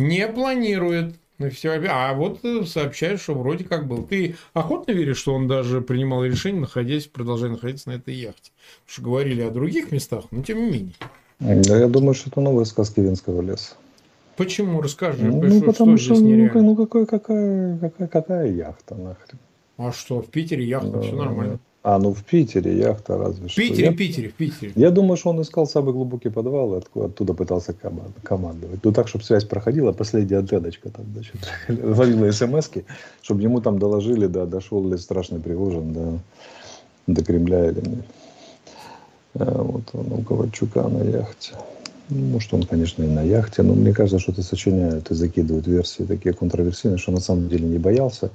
не планирует на фестивале. А вот сообщают, что вроде как был. Ты охотно веришь, что он даже принимал решение, находясь, продолжая находиться на этой яхте? Потому что говорили о других местах, но тем не менее. Да, я думаю, что это новые сказки Венского леса. Почему? Расскажи. Ну, что, потому что, что, ну, ну какой, какая, какая, какая яхта нахрен? А что, в Питере яхта, все нормально. А, ну в Питере яхта разве В что. Питере, Я- в Питере, в Питере. Я думаю, что он искал самый глубокий подвал и отку- оттуда пытался команд- командовать. Ну так, чтобы связь проходила, последняя антенночка там, значит, ловила смс чтобы ему там доложили, да, дошел ли страшный Пригожин, да, до Кремля или нет. А вот он у Ковальчука на яхте. Ну, Может, он, конечно, и на яхте, но мне кажется, что это сочиняют и закидывают версии такие контроверсийные, что на самом деле не боялся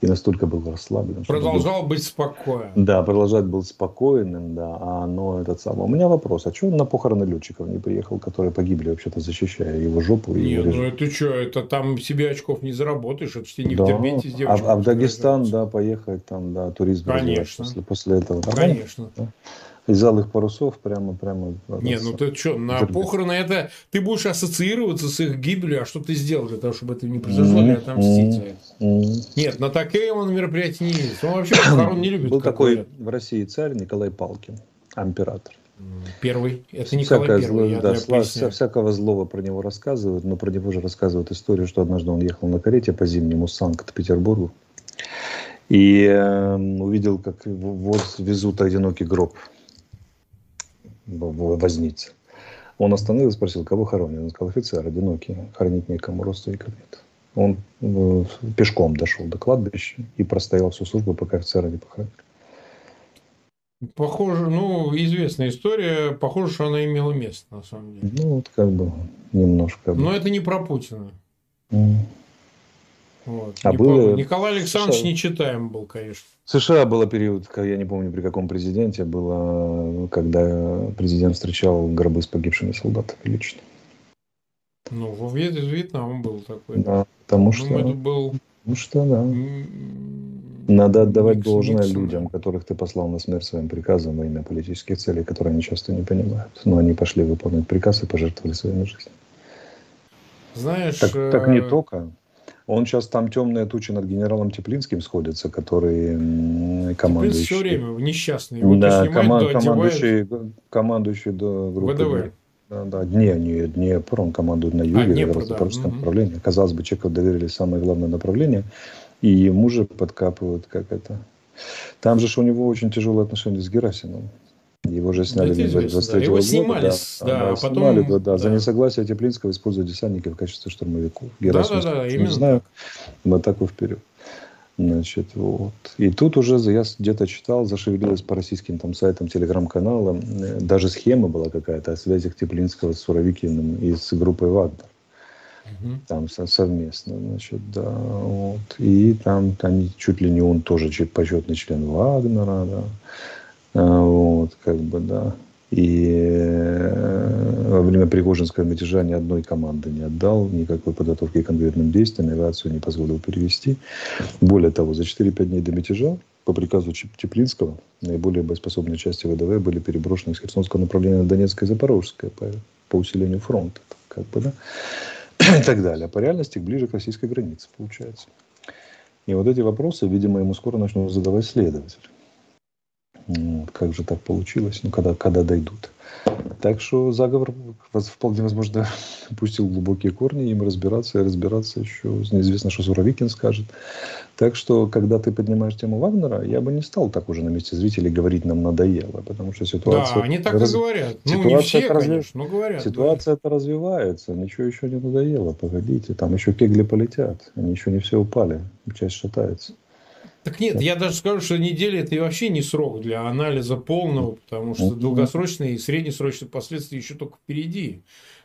и настолько был расслаблен. Продолжал быть спокоен. да, продолжать был спокойным, да, а оно этот самый. У меня вопрос, а что он на похороны летчиков не приехал, которые погибли вообще-то защищая его жопу и Не, его ну это что, это там себе очков не заработаешь, это тебе не Да. в Дербенте с девочкой. а в Дагестан, да, поехать там, да, туризм Конечно. после, после этого. Конечно. Из алых парусов прямо, прямо. Не, ну ты что, на Дербент. похороны это ты будешь ассоциироваться с их гибелью, а что ты сделал для того, чтобы это не произошло, или отомстить. Нет, на такие он мероприятия не ездит. Он вообще похорон не любит. Был такой в России царь Николай Палкин, император. Первый. Это Николай Всякое Первый, зло- я да, сла- вся- всякого злого про него рассказывают, но про него же рассказывают историю, что однажды он ехал на карете по зимнему Санкт-Петербургу и э, увидел, как в- вот везут одинокий гроб в, в вознице. Он остановился, спросил, кого хоронят? Он сказал, офицер, одинокий, хоронить некому, родственников нет. Он э, пешком дошел до кладбища и простоял всю службу, пока офицера не похоронили. Похоже, ну, известная история. Похоже, что она имела место, на самом деле. Ну, вот как бы немножко. Но это не про Путина. М. Вот. А Не было- по- Николай Александрович Слушай, нечитаем был, конечно. В США был период, когда я не помню при каком президенте, было, когда президент встречал гробы с погибшими солдатами лично. Ну, в Вьет- из Вьетнама был такой. Да, потому Ну, что, это был потому что, да. Надо отдавать Никсон- должное Никсон. людям, которых ты послал на смерть своим приказом во имя политических целей, которые они часто не понимают. Но они пошли выполнять приказ и пожертвовали своими жизнями. Знаешь, Так, так не э, только. Он сейчас там темные тучи над генералом Теплинским сходятся, который командующий. все время несчастный. Его да, снимают, кома- то одевают. командующий, командующий до группы. ВДВ. Да, да, не, не, Днепр, он командует на юге, А, Днепр, да, Запорожское мгм. направление. Казалось бы, человеку доверили самое главное направление, и ему же подкапывают, как это. Там же у него очень тяжелые отношения с Герасимом. Его же сняли это в январе известно, да. 23 Его года. снимали, да, с- да, а потом- снимали, да, да, за да. несогласие Теплинского использовать десантников в качестве штурмовиков. Да, да, да, именно знаю, в атаку вперед. Значит, вот. И тут уже я где-то читал, зашевелилась по российским там сайтам, телеграм-каналам, э, даже схема была какая-то о связях Теплинского с Суровикиным и с группой Вагнер. Мгм. Там со- совместно, значит, да, вот. И там, там чуть ли не он тоже почетный член Вагнера, да. А, Вот, как бы, да. И э, во время Пригожинского мятежа ни одной команды не отдал, никакой подготовки к конкретным действиям, авиацию не позволил перевести. Более того, за 4-5 дней до мятежа по приказу Теплинского наиболее боеспособные части ВДВ были переброшены с Херсонского направления на Донецкое и Запорожское по, по усилению фронта. Как бы, да? и так далее. По реальности ближе к российской границе, получается. И вот эти вопросы, видимо, ему скоро начнут задавать следователи. Вот, как же так получилось? Ну, когда, когда дойдут. Так что заговор вполне возможно пустил глубокие корни, им разбираться и разбираться еще. Неизвестно, что Суровикин скажет. Так что, когда ты поднимаешь тему Вагнера, я бы не стал так уже на месте зрителей говорить нам надоело, потому что ситуация... Да, они так раз... и говорят. Ну, ситуация не все, это конечно, но говорят. Ситуация это развивается, ничего еще не надоело, погодите. Там еще кегли полетят, они еще не все упали, часть шатается. Так нет, я даже скажу, что неделя это и вообще не срок для анализа полного, потому что долгосрочные и среднесрочные последствия еще только впереди.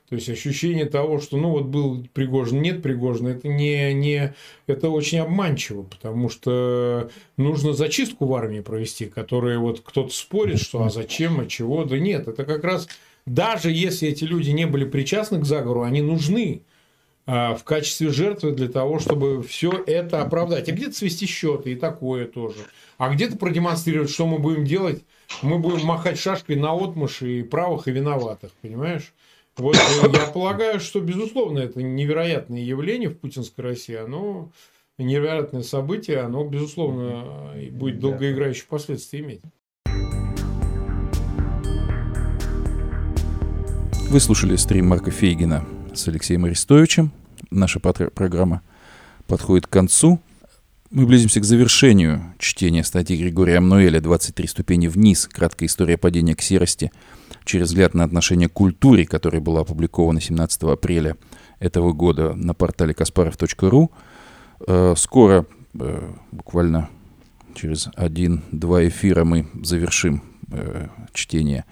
То есть ощущение того, что ну вот был Пригожин, нет Пригожина, это не, не это очень обманчиво, потому что нужно зачистку в армии провести, которая вот кто-то спорит, что а зачем, а чего, да нет, это как раз даже если эти люди не были причастны к заговору, они нужны. А, в качестве жертвы для того, чтобы все это оправдать. И где-то свести счеты и такое тоже. А где-то продемонстрировать, что мы будем делать. Мы будем махать шашкой на отмышь и правых, и виноватых. Понимаешь? Вот э, я полагаю, что, безусловно, это невероятное явление в путинской России. Оно невероятное событие, оно, безусловно, будет долгоиграющие последствия иметь. Вы слушали стрим Марка Фейгина с Алексеем Арестовичем наша программа подходит к концу. Мы близимся к завершению чтения статьи Григория Амнуэля «23 ступени вниз. Краткая история падения к серости через взгляд на отношение к культуре», которая была опубликована 17 апреля этого года на портале kasparov.ru. Э, скоро, э, буквально через один-два эфира, мы завершим э, чтение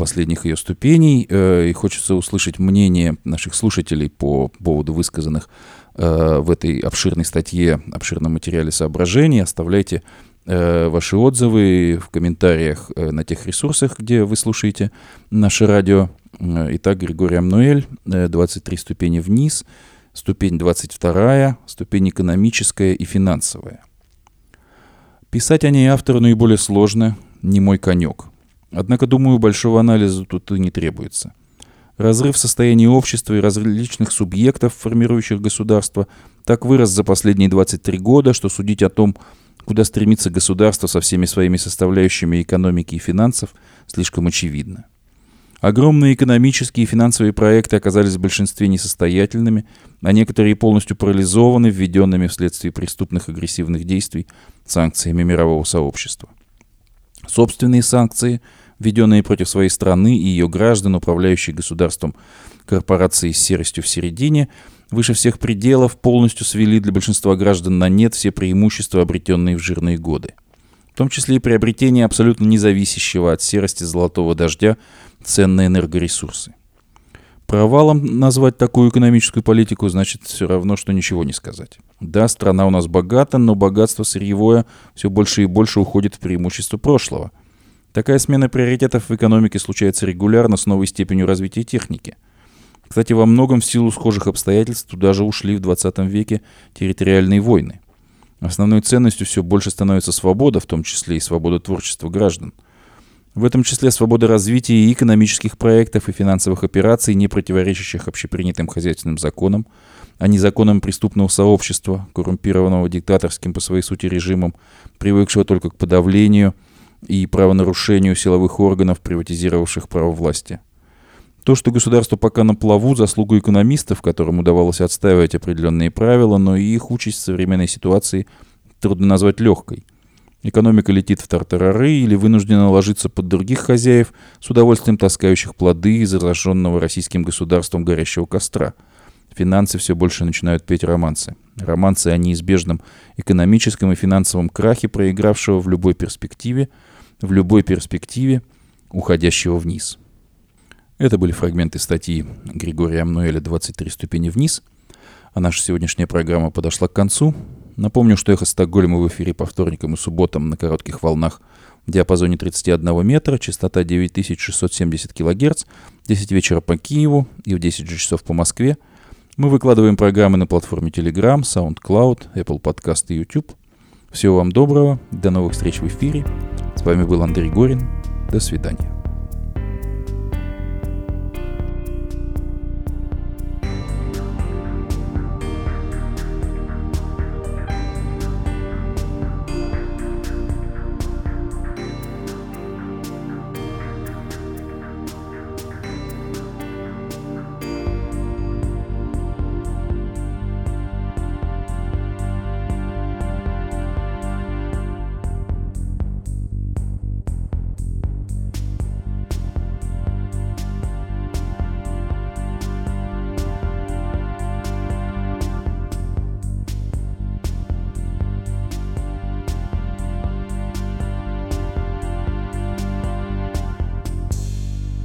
последних ее ступеней, э, и хочется услышать мнение наших слушателей по поводу высказанных э, в этой обширной статье, обширном материале соображений. Оставляйте э, ваши отзывы в комментариях на тех ресурсах, где вы слушаете наше радио. Итак, Григорий Амнуэль, э, 23 ступени вниз, ступень 22, ступень экономическая и финансовая. Писать о ней автору наиболее сложно, не мой конек. Однако, думаю, большого анализа тут и не требуется. Разрыв состояния общества и различных субъектов, формирующих государство, так вырос за последние 23 года, что судить о том, куда стремится государство со всеми своими составляющими экономики и финансов, слишком очевидно. Огромные экономические и финансовые проекты оказались в большинстве несостоятельными, а некоторые полностью парализованы введенными вследствие преступных агрессивных действий санкциями мирового сообщества. Собственные санкции – введенные против своей страны и ее граждан, управляющие государством корпорации с серостью в середине, выше всех пределов полностью свели для большинства граждан на нет все преимущества, обретенные в жирные годы. В том числе и приобретение абсолютно независящего от серости золотого дождя ценные энергоресурсы. Провалом назвать такую экономическую политику значит все равно, что ничего не сказать. Да, страна у нас богата, но богатство сырьевое все больше и больше уходит в преимущество прошлого – Такая смена приоритетов в экономике случается регулярно с новой степенью развития техники. Кстати, во многом в силу схожих обстоятельств туда же ушли в 20 веке территориальные войны. Основной ценностью все больше становится свобода, в том числе и свобода творчества граждан. В этом числе свобода развития и экономических проектов, и финансовых операций, не противоречащих общепринятым хозяйственным законам, а не законам преступного сообщества, коррумпированного диктаторским по своей сути режимом, привыкшего только к подавлению – и правонарушению силовых органов, приватизировавших право власти. То, что государство пока на плаву, заслугу экономистов, которым удавалось отстаивать определенные правила, но и их участь в современной ситуации трудно назвать легкой. Экономика летит в тартарары или вынуждена ложиться под других хозяев, с удовольствием таскающих плоды из зараженного российским государством горящего костра. Финансы все больше начинают петь романсы. Романсы о неизбежном экономическом и финансовом крахе, проигравшего в любой перспективе – в любой перспективе уходящего вниз. Это были фрагменты статьи Григория Амнуэля «23 ступени вниз», а наша сегодняшняя программа подошла к концу. Напомню, что «Эхо Стокгольма» в эфире по вторникам и субботам на коротких волнах в диапазоне 31 метра, частота 9670 кГц, 10 вечера по Киеву и в 10 часов по Москве. Мы выкладываем программы на платформе Telegram, SoundCloud, Apple Podcast и YouTube. Всего вам доброго, до новых встреч в эфире. С вами был Андрей Горин. До свидания.